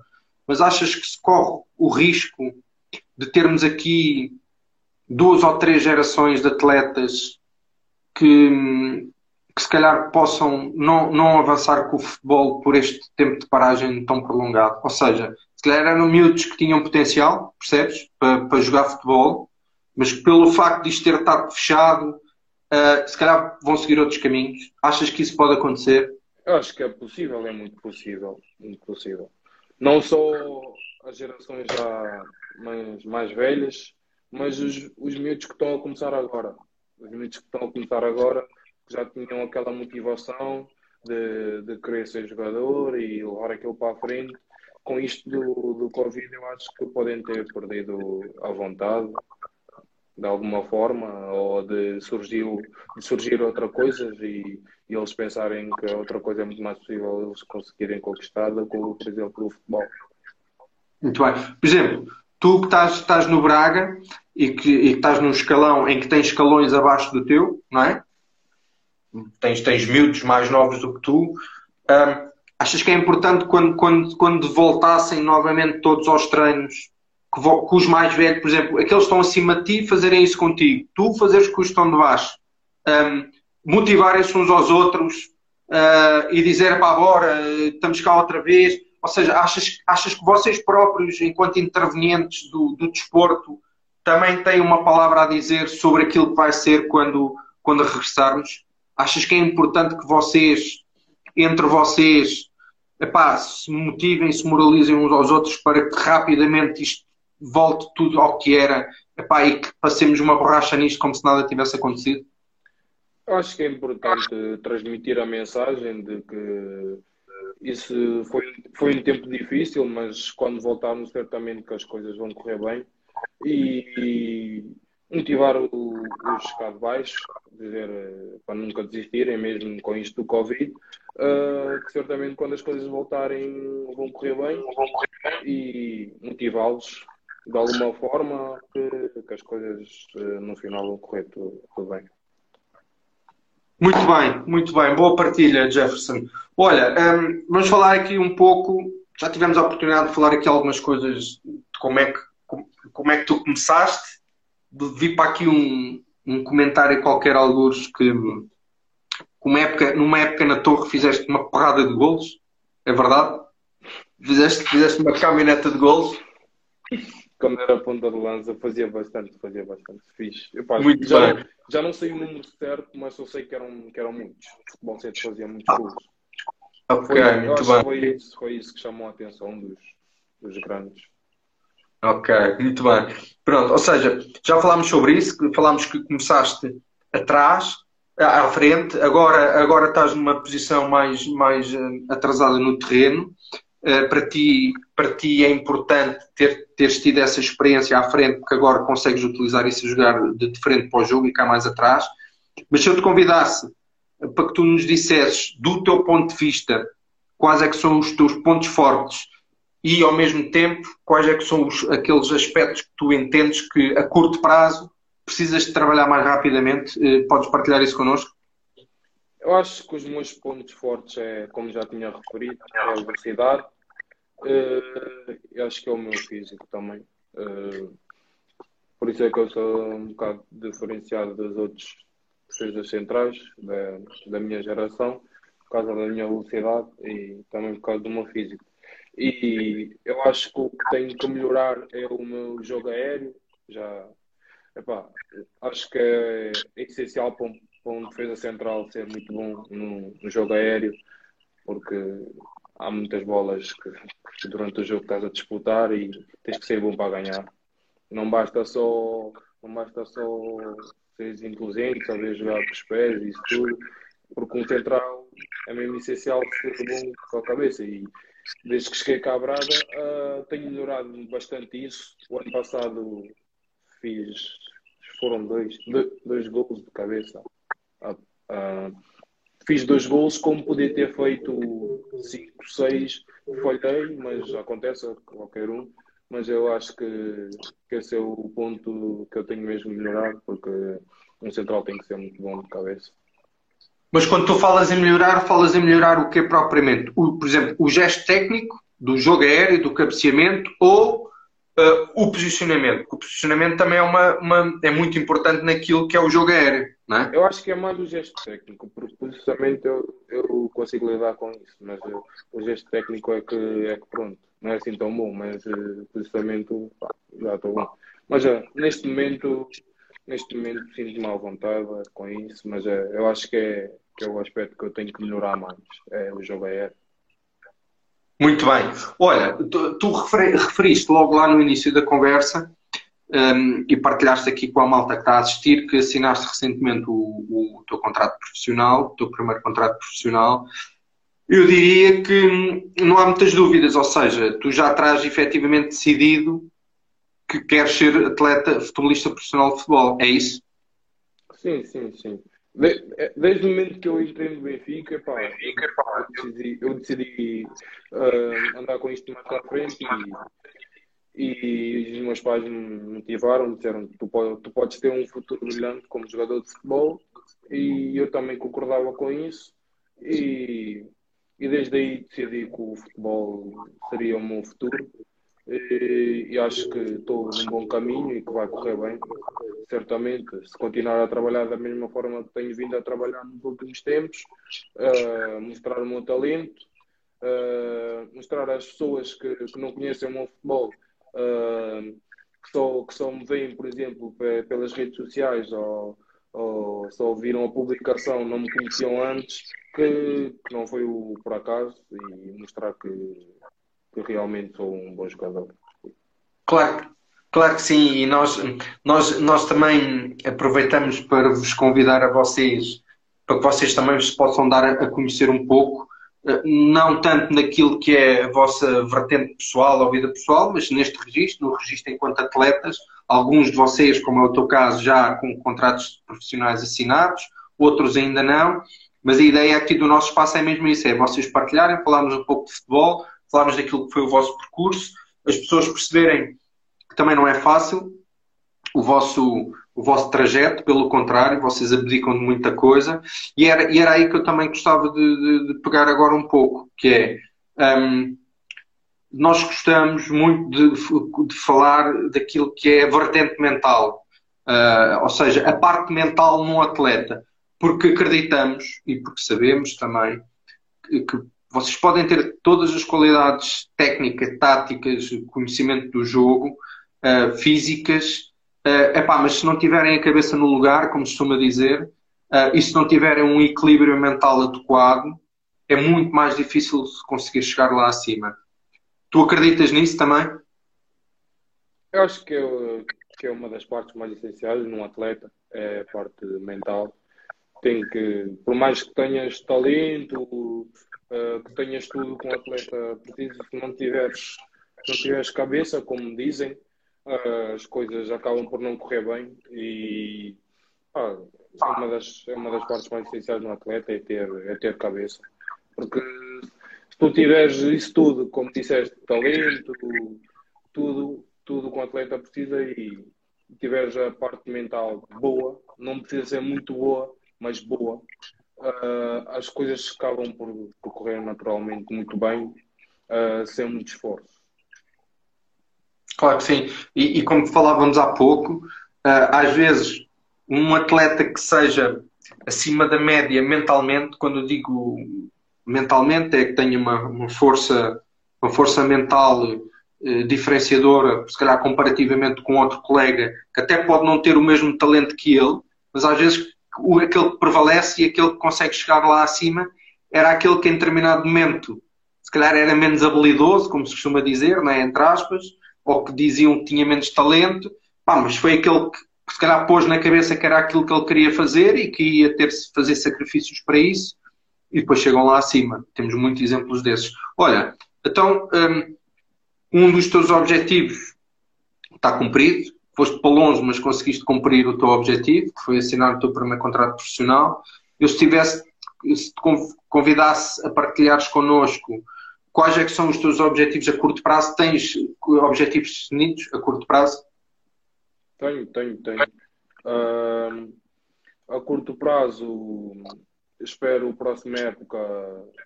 mas achas que se corre o risco de termos aqui duas ou três gerações de atletas que que se calhar possam não, não avançar com o futebol por este tempo de paragem tão prolongado. Ou seja, se calhar eram miúdos que tinham potencial, percebes, para, para jogar futebol, mas pelo facto de isto ter estado fechado, uh, se calhar vão seguir outros caminhos. Achas que isso pode acontecer? Eu acho que é possível, é muito possível, muito possível. Não só as gerações já mais, mais velhas, mas os, os miúdos que estão a começar agora. Os miúdos que estão a começar agora já tinham aquela motivação de, de querer ser jogador e levar aquilo para a frente. Com isto do, do Covid, eu acho que podem ter perdido a vontade de alguma forma ou de surgir, de surgir outra coisa e, e, eles pensarem que outra coisa é muito mais possível eles conseguirem conquistar do que, por exemplo, o futebol. Muito bem. Por exemplo, tu que estás, estás no Braga e que, e que estás num escalão em que tens escalões abaixo do teu, não é? Tens, tens miúdos mais novos do que tu. Um, achas que é importante quando, quando, quando voltassem novamente todos aos treinos, que, que os mais velhos, por exemplo, aqueles que estão acima de ti, fazerem isso contigo, tu fazeres com os que estão de baixo, um, motivarem-se uns aos outros uh, e dizer, pá, agora estamos cá outra vez. Ou seja, achas, achas que vocês próprios, enquanto intervenientes do, do desporto, também têm uma palavra a dizer sobre aquilo que vai ser quando, quando regressarmos? Achas que é importante que vocês, entre vocês, epá, se motivem, se moralizem uns aos outros para que rapidamente isto volte tudo ao que era epá, e que passemos uma borracha nisto como se nada tivesse acontecido? Acho que é importante transmitir a mensagem de que isso foi, foi um tempo difícil, mas quando voltarmos, certamente que as coisas vão correr bem. E motivar o, os cá de baixo, dizer, eh, para nunca desistirem, mesmo com isto do Covid, uh, que certamente quando as coisas voltarem vão correr bem, e motivá-los de alguma forma que, que as coisas uh, no final vão correr tudo, tudo bem. Muito bem, muito bem. Boa partilha, Jefferson. Olha, um, ehm, vamos falar aqui um pouco. Já tivemos a oportunidade de falar aqui algumas coisas de como é que, como, como é que tu começaste. Vi para aqui um, um comentário qualquer, alguns, que uma época, numa época na Torre fizeste uma porrada de golos. É verdade? Fizeste, fizeste uma caminhoneta de golos quando era ponta de lança, fazia bastante, fazia bastante. Fiz. Epá, Muito já, bem. já não sei o número certo, mas eu sei que eram, que eram muitos. O futebol sempre fazia muitos gols. Ok, foi, muito bem. Foi isso, foi isso que chamou a atenção dos, dos grandes. Ok, muito bem. Pronto, ou seja, já falámos sobre isso, falámos que começaste atrás, à frente, agora, agora estás numa posição mais, mais eh, atrasada no terreno. Uh, para, ti, para ti é importante ter, teres tido essa experiência à frente, porque agora consegues utilizar isso a jogar de frente para o jogo e cá mais atrás. Mas se eu te convidasse para que tu nos dissesses, do teu ponto de vista, quais é que são os teus pontos fortes e, ao mesmo tempo, quais é que são os, aqueles aspectos que tu entendes que, a curto prazo, precisas de trabalhar mais rapidamente, eh, podes partilhar isso connosco? Eu acho que os meus pontos fortes é, como já tinha referido, é a velocidade. Uh, eu acho que é o meu físico também. Uh, por isso é que eu sou um bocado diferenciado dos outros defesas centrais da, da minha geração, por causa da minha velocidade e também por causa do meu físico. E eu acho que o que tenho que melhorar é o meu jogo aéreo. Já, epá, acho que é essencial para um para um defesa central ser muito bom no, no, jogo aéreo, porque há muitas bolas que, durante o jogo estás a disputar e tens que ser bom para ganhar. Não basta só, não basta só ser inteligente, saber jogar com os pés e isso tudo, porque um central é mesmo essencial ser bom com a cabeça. E desde que cheguei cá a Braga, uh, tenho melhorado bastante isso. O ano passado fiz, foram dois, dois, dois gols de cabeça Uh, fiz dois gols, como podia ter feito 5, 6, falhei, mas acontece a qualquer um. Mas eu acho que, que esse é o ponto que eu tenho mesmo de melhorar, porque um central tem que ser muito bom de cabeça. Mas quando tu falas em melhorar, falas em melhorar o que propriamente? O, por exemplo, o gesto técnico do jogo aéreo, do cabeceamento ou uh, o posicionamento? O posicionamento também é, uma, uma, é muito importante naquilo que é o jogo aéreo. É? Eu acho que é mais o gesto técnico, porque posicionamento eu, eu consigo lidar com isso, mas uh, o gesto técnico é que, é que pronto, não é assim tão bom, mas uh, posicionamento pá, já estou bom. Mas uh, neste momento, neste momento sinto-me à vontade com isso, mas eu acho que é, que é o aspecto que eu tenho que melhorar mais, é o jogo aéreo. Muito bem. Olha, tu, tu referiste logo lá no início da conversa um, e partilhaste aqui com a malta que está a assistir que assinaste recentemente o, o teu contrato profissional, o teu primeiro contrato profissional. Eu diria que não há muitas dúvidas, ou seja, tu já traz efetivamente decidido que queres ser atleta, futebolista profissional de futebol, é isso? Sim, sim, sim. Desde o momento que eu entrei no Benfica, pá, Benfica, pá eu decidi, eu decidi uh, andar com isto mais para frente e E os meus pais me motivaram, disseram tu, pode, tu podes ter um futuro brilhante como jogador de futebol e eu também concordava com isso e, e desde aí decidi que o futebol seria o meu futuro e, e acho que estou num bom caminho e que vai correr bem, certamente, se continuar a trabalhar da mesma forma que tenho vindo a trabalhar nos últimos tempos, uh, mostrar o meu talento, uh, mostrar às pessoas que, que, não conhecem o meu futebol uh, que, só, que só me veem, por exemplo, pelas redes sociais ou, ou só viram a publicação, não me conheciam antes, que, que não foi o por acaso e mostrar que, realmente sou um bom jogador. Claro, claro que sim, e nós, nós, nós também aproveitamos para vos convidar a vocês, para que vocês também vos possam dar a conhecer um pouco eh, não tanto naquilo que é a vossa vertente pessoal ou vida pessoal, mas neste registro, no registro enquanto atletas, alguns de vocês, como é o teu caso, já com contratos profissionais assinados, outros ainda não, mas a ideia aqui do nosso espaço é mesmo isso, é vocês partilharem, falarmos um pouco de futebol, falarmos daquilo que foi o vosso percurso, as pessoas perceberem que também não é fácil o vosso, o vosso trajeto, pelo contrário, vocês abdicam de muita coisa, e era, e era aí que eu também gostava de, de, de pegar agora um pouco, que é um, nós gostamos muito de, de, falar daquilo que é a vertente mental, uh, ou seja, a parte mental num atleta, porque acreditamos e porque sabemos também que, que vocês podem ter todas as qualidades técnicas, táticas, conhecimento do jogo, uh, físicas, Uh, epá, mas se não tiverem a cabeça no lugar, como costuma dizer, uh, e se não tiverem um equilíbrio mental adequado, é muito mais difícil conseguir chegar lá acima. Tu acreditas nisso também? Eu acho que é, que é uma das partes mais essenciais num atleta, é a parte mental. Tem que, por mais que tenhas talento, uh, que tenhas tudo que um atleta precisa, se não tiveres, não tiveres cabeça, como dizem, as coisas acabam por não correr bem e ah, é, uma das, é uma das partes mais essenciais no atleta é ter, é ter cabeça. Porque se tu tiveres isso tudo, como disseste, talento, tudo, tudo que um atleta precisa e tiveres a parte mental boa, não precisa ser muito boa, mas boa, uh, as coisas acabam por, correr naturalmente muito bem, uh, sem muito esforço. Claro que sim. E, e como falávamos há pouco, uh, às vezes um atleta que seja acima da média mentalmente, quando eu digo mentalmente, é que tenha uma, uma força, uma força mental uh, diferenciadora, se calhar comparativamente com outro colega, que até pode não ter o mesmo talento que ele, mas às vezes o, aquele que prevalece e aquele que consegue chegar lá acima era aquele que em determinado momento se calhar era menos habilidoso, como se costuma dizer, né, entre aspas, ou que diziam que tinha menos talento, pá, mas foi aquele que, que se calhar pôs na cabeça que era aquilo que ele queria fazer e que ia ter de fazer sacrifícios para isso e depois chegam lá acima. Temos muitos exemplos desses. Olha, então um, um dos teus objetivos está cumprido, foste para longe, mas conseguiste cumprir o teu objetivo, que foi assinar o teu primeiro contrato profissional. Eu se tivesse, se te convidasse a partilhares connosco Quais é que são os teus objetivos a curto prazo? Tens objetivos definidos a curto prazo? Tenho, tenho, tenho. A curto prazo, espero a próxima época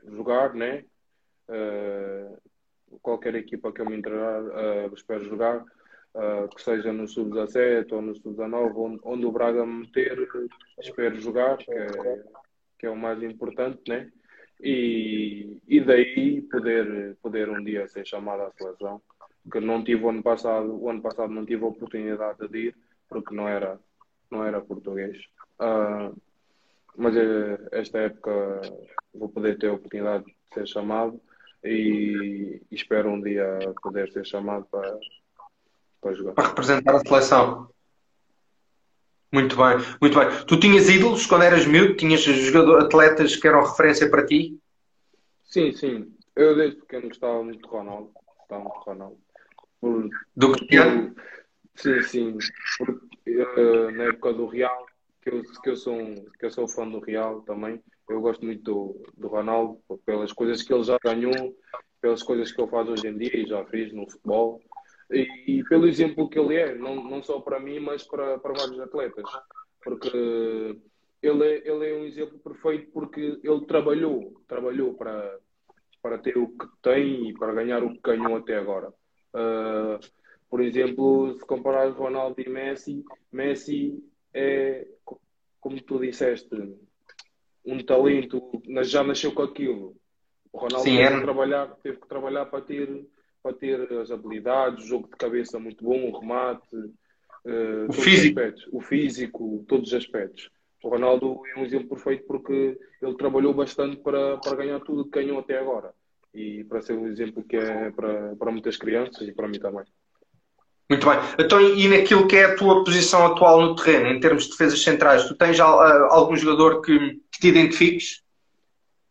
jogar, né? Uh, qualquer equipa que eu me entrar, uh, espero jogar, uh, que seja no sub-17 ou no sub-19, onde, onde, o Braga me meter, espero jogar, que é, que é o mais importante, né? e, e daí poder, poder um dia ser chamado à seleção, que não tive o ano passado, o ano passado não tive a oportunidade de ir, porque não era, não era português. Uh, mas eh, esta época vou poder ter a oportunidade de ser chamado e, e espero um dia poder ser chamado para, para jogar. Para representar a seleção. Muito bem, muito bem. Tu tinhas ídolos quando eras miúdo? Tinhas jogador, atletas que eram referência para ti? Sim, sim. Eu desde pequeno gostava muito de Ronaldo. Gostava muito de Ronaldo. Por, do Cristiano? Sim, sim. Por, uh, na época do Real, que eu, que, eu sou um, que eu sou fã do Real também. Eu gosto muito do, do Ronaldo, pelas coisas que ele já ganhou, pelas coisas que ele faz hoje em dia e já fez no futebol. E, e, pelo exemplo que ele é, não, não só para mim, mas para, para vários atletas. Porque ele é, ele é um exemplo perfeito porque ele trabalhou, trabalhou para, para ter o que tem e para ganhar o que ganhou até agora. Uh, por exemplo, se comparar Ronaldo e Messi, Messi é, como tu disseste, um talento, já nasceu com aquilo. O Ronaldo Sim, teve, é. que trabalhar, teve que trabalhar para ter, para ter as habilidades, o jogo de cabeça muito bom, o remate, uh, o, físico. Aspectos, o físico, todos os aspectos. O Ronaldo é um exemplo perfeito porque ele trabalhou bastante para, para ganhar tudo que ganhou até agora. E para ser um exemplo que é para, para muitas crianças e para mim também. Muito bem. Então, e naquilo que é a tua posição atual no terreno, em termos de defesas centrais, tu tens uh, algum jogador que, que te identifiques?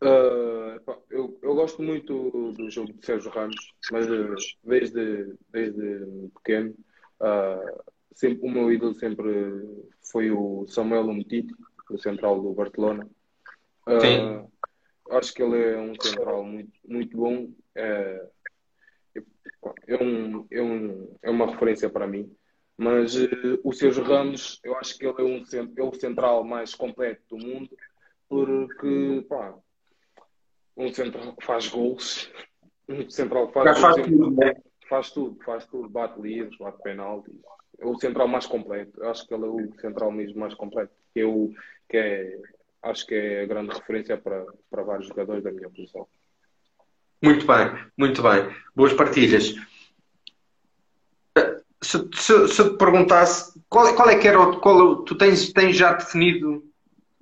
Uh, eu, eu, gosto muito do jogo de Sérgio Ramos, mas uh, desde, desde pequeno, uh, sempre, o meu ídolo sempre foi o Samuel Umtiti, o central do Barcelona. Sim. acho que ele é um central muito, muito bom. É, é, um, é, um, é uma referência para mim. Mas uh, o Sérgio Ramos, eu acho que ele é, um, é o central mais completo do mundo, porque pá, um central faz gols, um central faz, faz, tudo, né? faz tudo, faz tudo, bate livros, bate penaltis. É o central mais completo. Eu acho que ele é o central mesmo mais completo. Que é o, que é, acho que é a grande referência para, para vários jogadores da minha posição. Muito bem, muito bem. Boas partilhas. Se, se, se te perguntasse qual, qual, é que era o. Qual, tu tens, tens já definido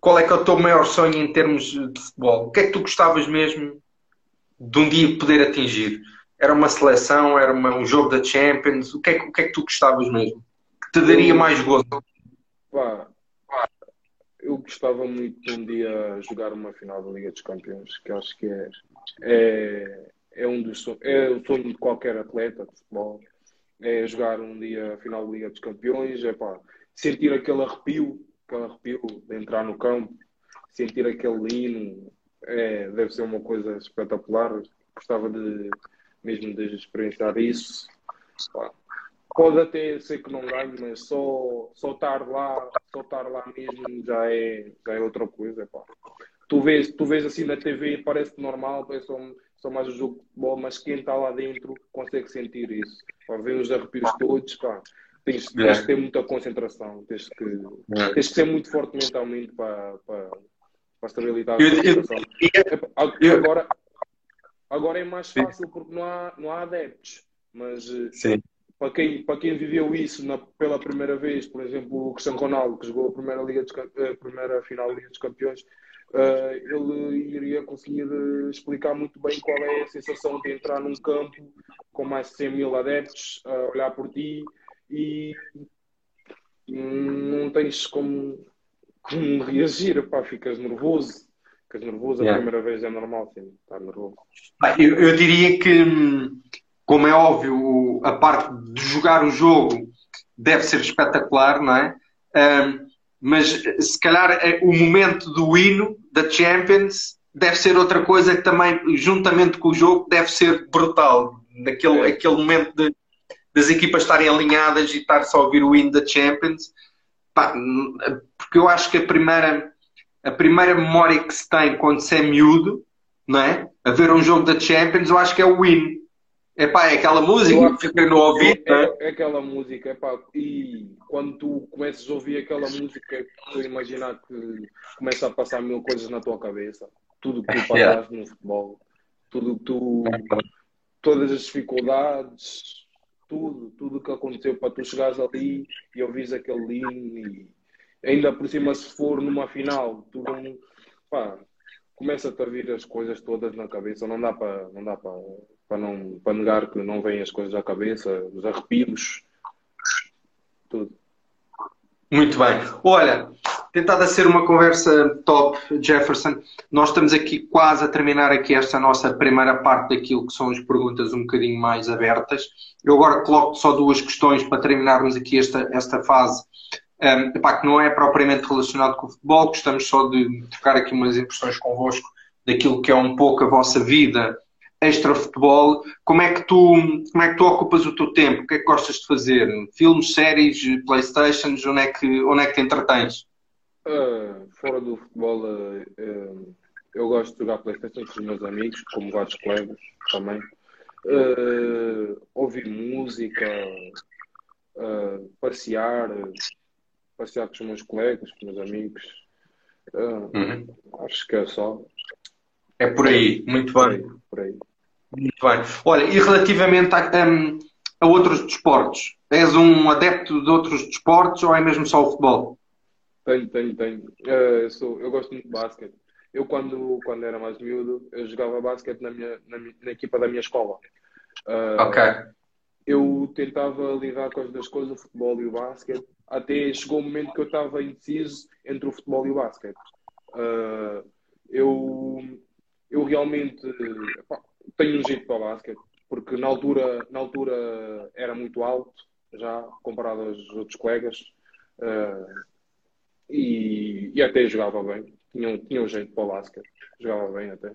qual é que é o teu maior sonho em termos de futebol? O que é que tu gostavas mesmo de um dia poder atingir? Era uma seleção? Era uma, um jogo da Champions? O que, é, o que é que tu gostavas mesmo? Que te daria mais gozo? Pá, eu gostava muito de um dia jogar uma final da Liga dos Campeões, que acho que é é, é um dos é o sonho de qualquer atleta de futebol. É jogar um dia a final da Liga dos Campeões, é pá, sentir aquele arrepio, aquele arrepio de entrar no campo, sentir aquele hino, é, deve ser uma coisa espetacular. Gostava de mesmo de experienciar isso. Pode até ser que não ganhe, mas só, só estar lá, só estar lá mesmo já é, já é outra coisa. Pá tu vês, tu vês assim na TV, parece normal, parece só, só mais um jogo de futebol, mas quem está lá dentro consegue sentir isso. Pá, ver os arrepios todos, pá, tens, tens é. que ter muita concentração, tens que, é. tens que ser muito forte mentalmente para, para, para estabilizar a concentração. Agora, agora é mais fácil porque não há, não há adeptos, mas eh, Sim. Para quem, para quem viveu isso na, pela primeira vez, por exemplo, o Cristiano Ronaldo, que jogou a primeira, Liga dos, a primeira final da Liga dos Campeões, uh, ele iria conseguir eh, explicar muito bem qual é a sensação de entrar num campo com mais de 100 mil adeptos a olhar por ti e não tens como, como reagir, pá, ficas nervoso. Ficas nervoso, yeah. a primeira vez é normal, sim, estar nervoso. Eu, eu diria que, como é óbvio, a parte de jogar o jogo deve ser espetacular, não é? Um, mas se calhar é o momento do hino da Champions deve ser outra coisa que também, juntamente com o jogo, deve ser brutal. Naquele é. aquele momento de, das equipas estarem alinhadas e estar só a ouvir o hino da Champions. Pá, porque eu acho que a primeira, a primeira memória que se tem quando se é miúdo, não é? A ver um jogo da Champions, eu acho que é o hino. Epá, é aquela música que fica no ouvido. É, é, é, aquela música, epá, e quando tu começas a ouvir aquela música, tu imaginar que começa a passar mil coisas na tua cabeça. Tudo que tu passaste yeah. no futebol, tudo que tu. todas as dificuldades, tudo, tudo que aconteceu para tu chegares ali e ouvires aquele hino e ainda por cima se for numa final, tu não. Pá, começa-te a vir as coisas todas na cabeça, não dá para. Não dá para para, não, para negar que não vêm as coisas à cabeça, os arrepios, tudo. Muito bem. Olha, tentado a ser uma conversa top, Jefferson. Nós estamos aqui quase a terminar aqui esta nossa primeira parte daquilo que são as perguntas um bocadinho mais abertas. Eu agora coloco só duas questões para terminarmos aqui esta, esta fase, um, epá, que não é propriamente relacionado com o futebol, gostamos só de trocar aqui umas impressões convosco daquilo que é um pouco a vossa vida extra futebol, como é que tu, como é que tu ocupas o teu tempo? O que é que gostas de fazer? Filmes, séries, Playstations, onde é que, onde é que te entretens? Uh, fora do futebol, uh, uh, eu gosto de jogar Playstation com os meus amigos, como vários colegas também. ouvir música, passear, passear com os meus colegas, com os meus amigos. Uhum. Acho que é só. É por aí, muito bem. Por aí. Muito bem. Olha, e relativamente a, um, a outros desportos, és um adepto de outros desportos ou é mesmo só o futebol? Tenho, tenho, tenho. Uh, eu, sou, eu gosto muito de basquete. Eu, quando, quando era mais miúdo, eu jogava basquete na, minha, na, na equipa da minha escola. Uh, ok. Eu tentava lidar com as duas coisas, o futebol e o basquete, até chegou o um momento que eu estava indeciso entre o futebol e o basquete. Uh, eu, eu realmente tenho um jeito para o basquete, porque na altura, na altura era muito alto, já comparado aos outros colegas, uh, e, e, até jogava bem. Tinha, tinha um jeito para o basquete, jogava bem até.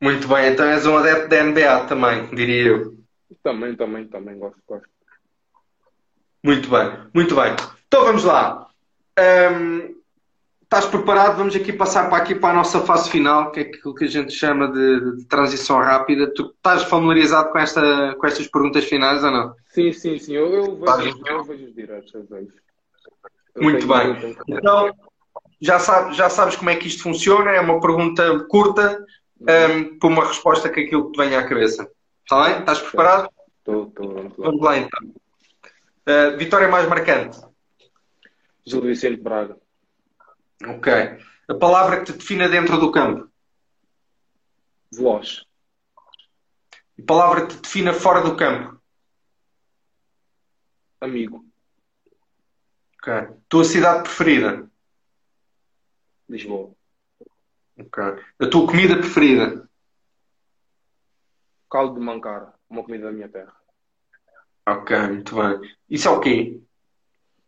Muito bem, então és um adepto da NBA também, diria eu. Também, também, também gosto, gosto. Muito bem, muito bem. Então vamos lá. Um, Estás preparado? Vamos aqui passar para aqui para a nossa fase final, que é aquilo que a gente chama de, de, transição rápida. Tu estás familiarizado com, esta, com estas perguntas finais ou não? Sim, sim, sim. Eu, eu, vejo, eu vejo os diretos, eu vejo. Muito bem. Então, já, sabe, já sabes como é que isto funciona. É uma pergunta curta um, por uma resposta que aquilo que te venha à cabeça. Está bem? Estás preparado? Estou, estou. Vamos lá então. Uh, vitória mais marcante? Gil Vicente Braga. Ok. A palavra que te defina dentro do campo? Veloz. A palavra que te defina fora do campo? Amigo. Ok. Tua cidade preferida? Lisboa. Ok. A tua comida preferida? Caldo de mancara, uma comida da minha terra. Ok, muito bem. Isso é o quê?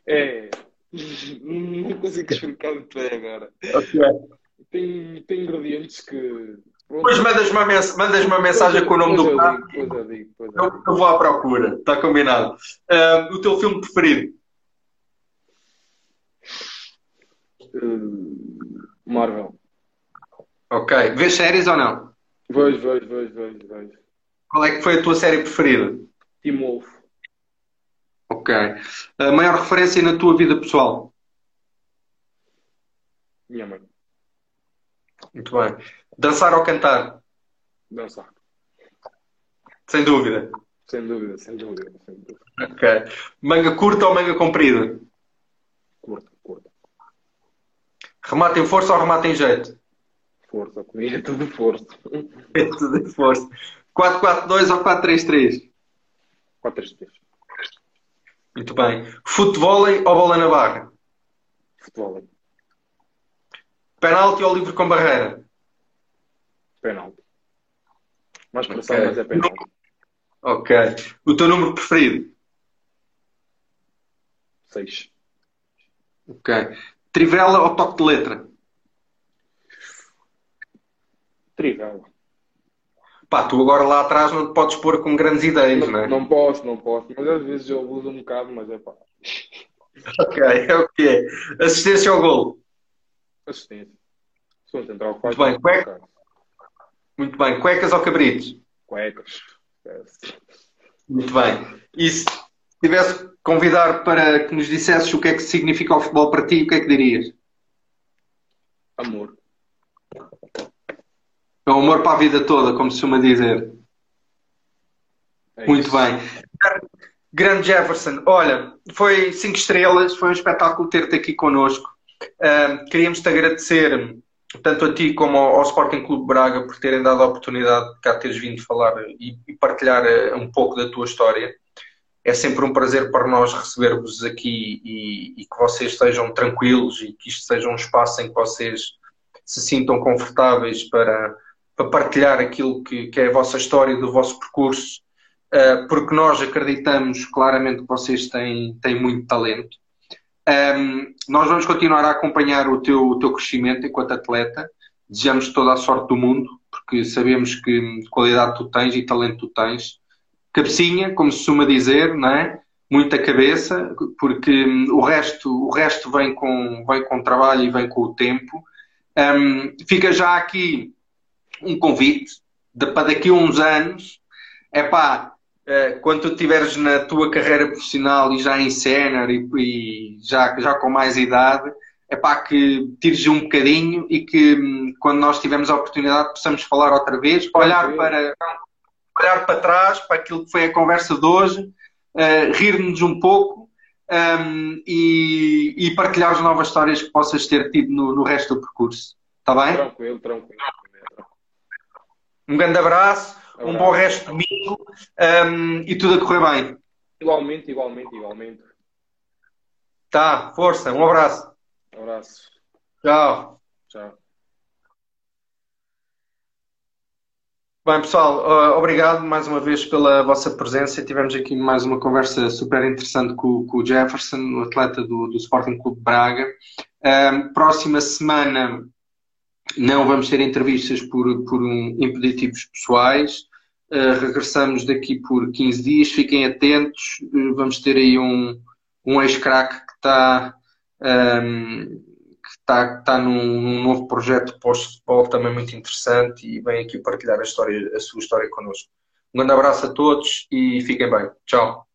É não consigo explicar muito bem agora. Tem, tem ingredientes que. Depois mandas uma, mens mandas uma mensagem com o nome do prato. Eu, eu, eu, vou à procura, está combinado. Uh, o teu filme preferido? Uh, Marvel. Ok. Vês séries ou não? Vejo, vejo, vejo, vejo, vejo. Qual é que foi a tua série preferida? Team Wolf. Ok. A maior referência na tua vida pessoal? Minha mãe. Muito bem. Dançar ou cantar? Dançar. Sem dúvida. Sem dúvida, sem dúvida, sem dúvida. Ok. Manga curta ou manga comprida? Curta, curta. Remate em força ou remate em jeito? Força, comigo é tudo força. É tudo força. 4-4-2 ou 4-3-3? 4-3-3. Muito bem. Futebol ou bola na barra? Futebol. Penalti ou livre com barreira? Penalti. Mais pressão, okay. mas é penalti. Ok. O teu número preferido? Seis. Ok. Trivela ou toque de letra? Trivela. Pá, tu agora lá atrás não te podes pôr com grandes ideias, não, não é? Não posso, não posso. Mas às vezes eu uso um bocado, mas é pá. Ok, é o que é. Assistência ao gol. Assistência. Sou um central Muito bem, cueca... Muito bem. Cuecas ou cabritos? Cuecas. Muito bem. Se tivesse que convidar para que nos dissesses o que é que significa o futebol para ti, o que é que dirias? Amor. É um amor para a vida toda, como se chama dizer. É Muito bem. Grande Jefferson, olha, foi cinco estrelas, foi um espetáculo ter-te aqui connosco. Uh, queríamos te agradecer tanto a ti como ao, ao, Sporting Clube Braga por terem dado a oportunidade de cá teres vindo falar e, e partilhar uh, um pouco da tua história. É sempre um prazer para nós receber-vos aqui e, e, que vocês estejam tranquilos e que isto seja um espaço em que vocês se sintam confortáveis para, para partilhar aquilo que, que é a vossa história, do vosso percurso, uh, porque nós acreditamos claramente que vocês têm, têm muito talento. Um, nós vamos continuar a acompanhar o teu, o teu crescimento enquanto atleta. Desejamos toda a sorte do mundo porque sabemos que qualidade tu tens e talento tu tens. Cabecinha, como se costuma dizer, não é? Muita cabeça, porque hum, o resto, o resto vem, com, vem com trabalho e vem com o tempo. Um, fica já aqui um convite de, para daqui a uns anos. É pá, eh, quando tu estiveres na tua carreira profissional e já em sénior e, e, já, já com mais idade, é pá, que tires um bocadinho e que hum, quando nós tivermos a oportunidade possamos falar outra vez, olhar para, olhar para trás, para aquilo que foi a conversa de hoje, uh, rir-nos um pouco um, e, e, partilhar as novas histórias que possas ter tido no, no resto do percurso. Está bem? Tranquilo, tranquilo. Um grande abraço, abraço. um bom resto de domingo um, e tudo a correr bem. Igualmente, igualmente, igualmente. Tá, força, um abraço. Um abraço. Tchau. Tchau. Bem, pessoal, obrigado mais uma vez pela vossa presença. Tivemos aqui mais uma conversa super interessante com, com o Jefferson, o atleta do, do Sporting Clube Braga. Um, próxima semana não vamos ter entrevistas por, por um, impeditivos pessoais. Uh, regressamos daqui por 15 dias. Fiquem atentos. Uh, vamos ter aí um, um ex-crack que está um, está, está num, num, novo projeto pós-futebol também muito interessante e vem aqui partilhar a, história, a sua história connosco. Um grande abraço a todos e fiquem bem. Tchau.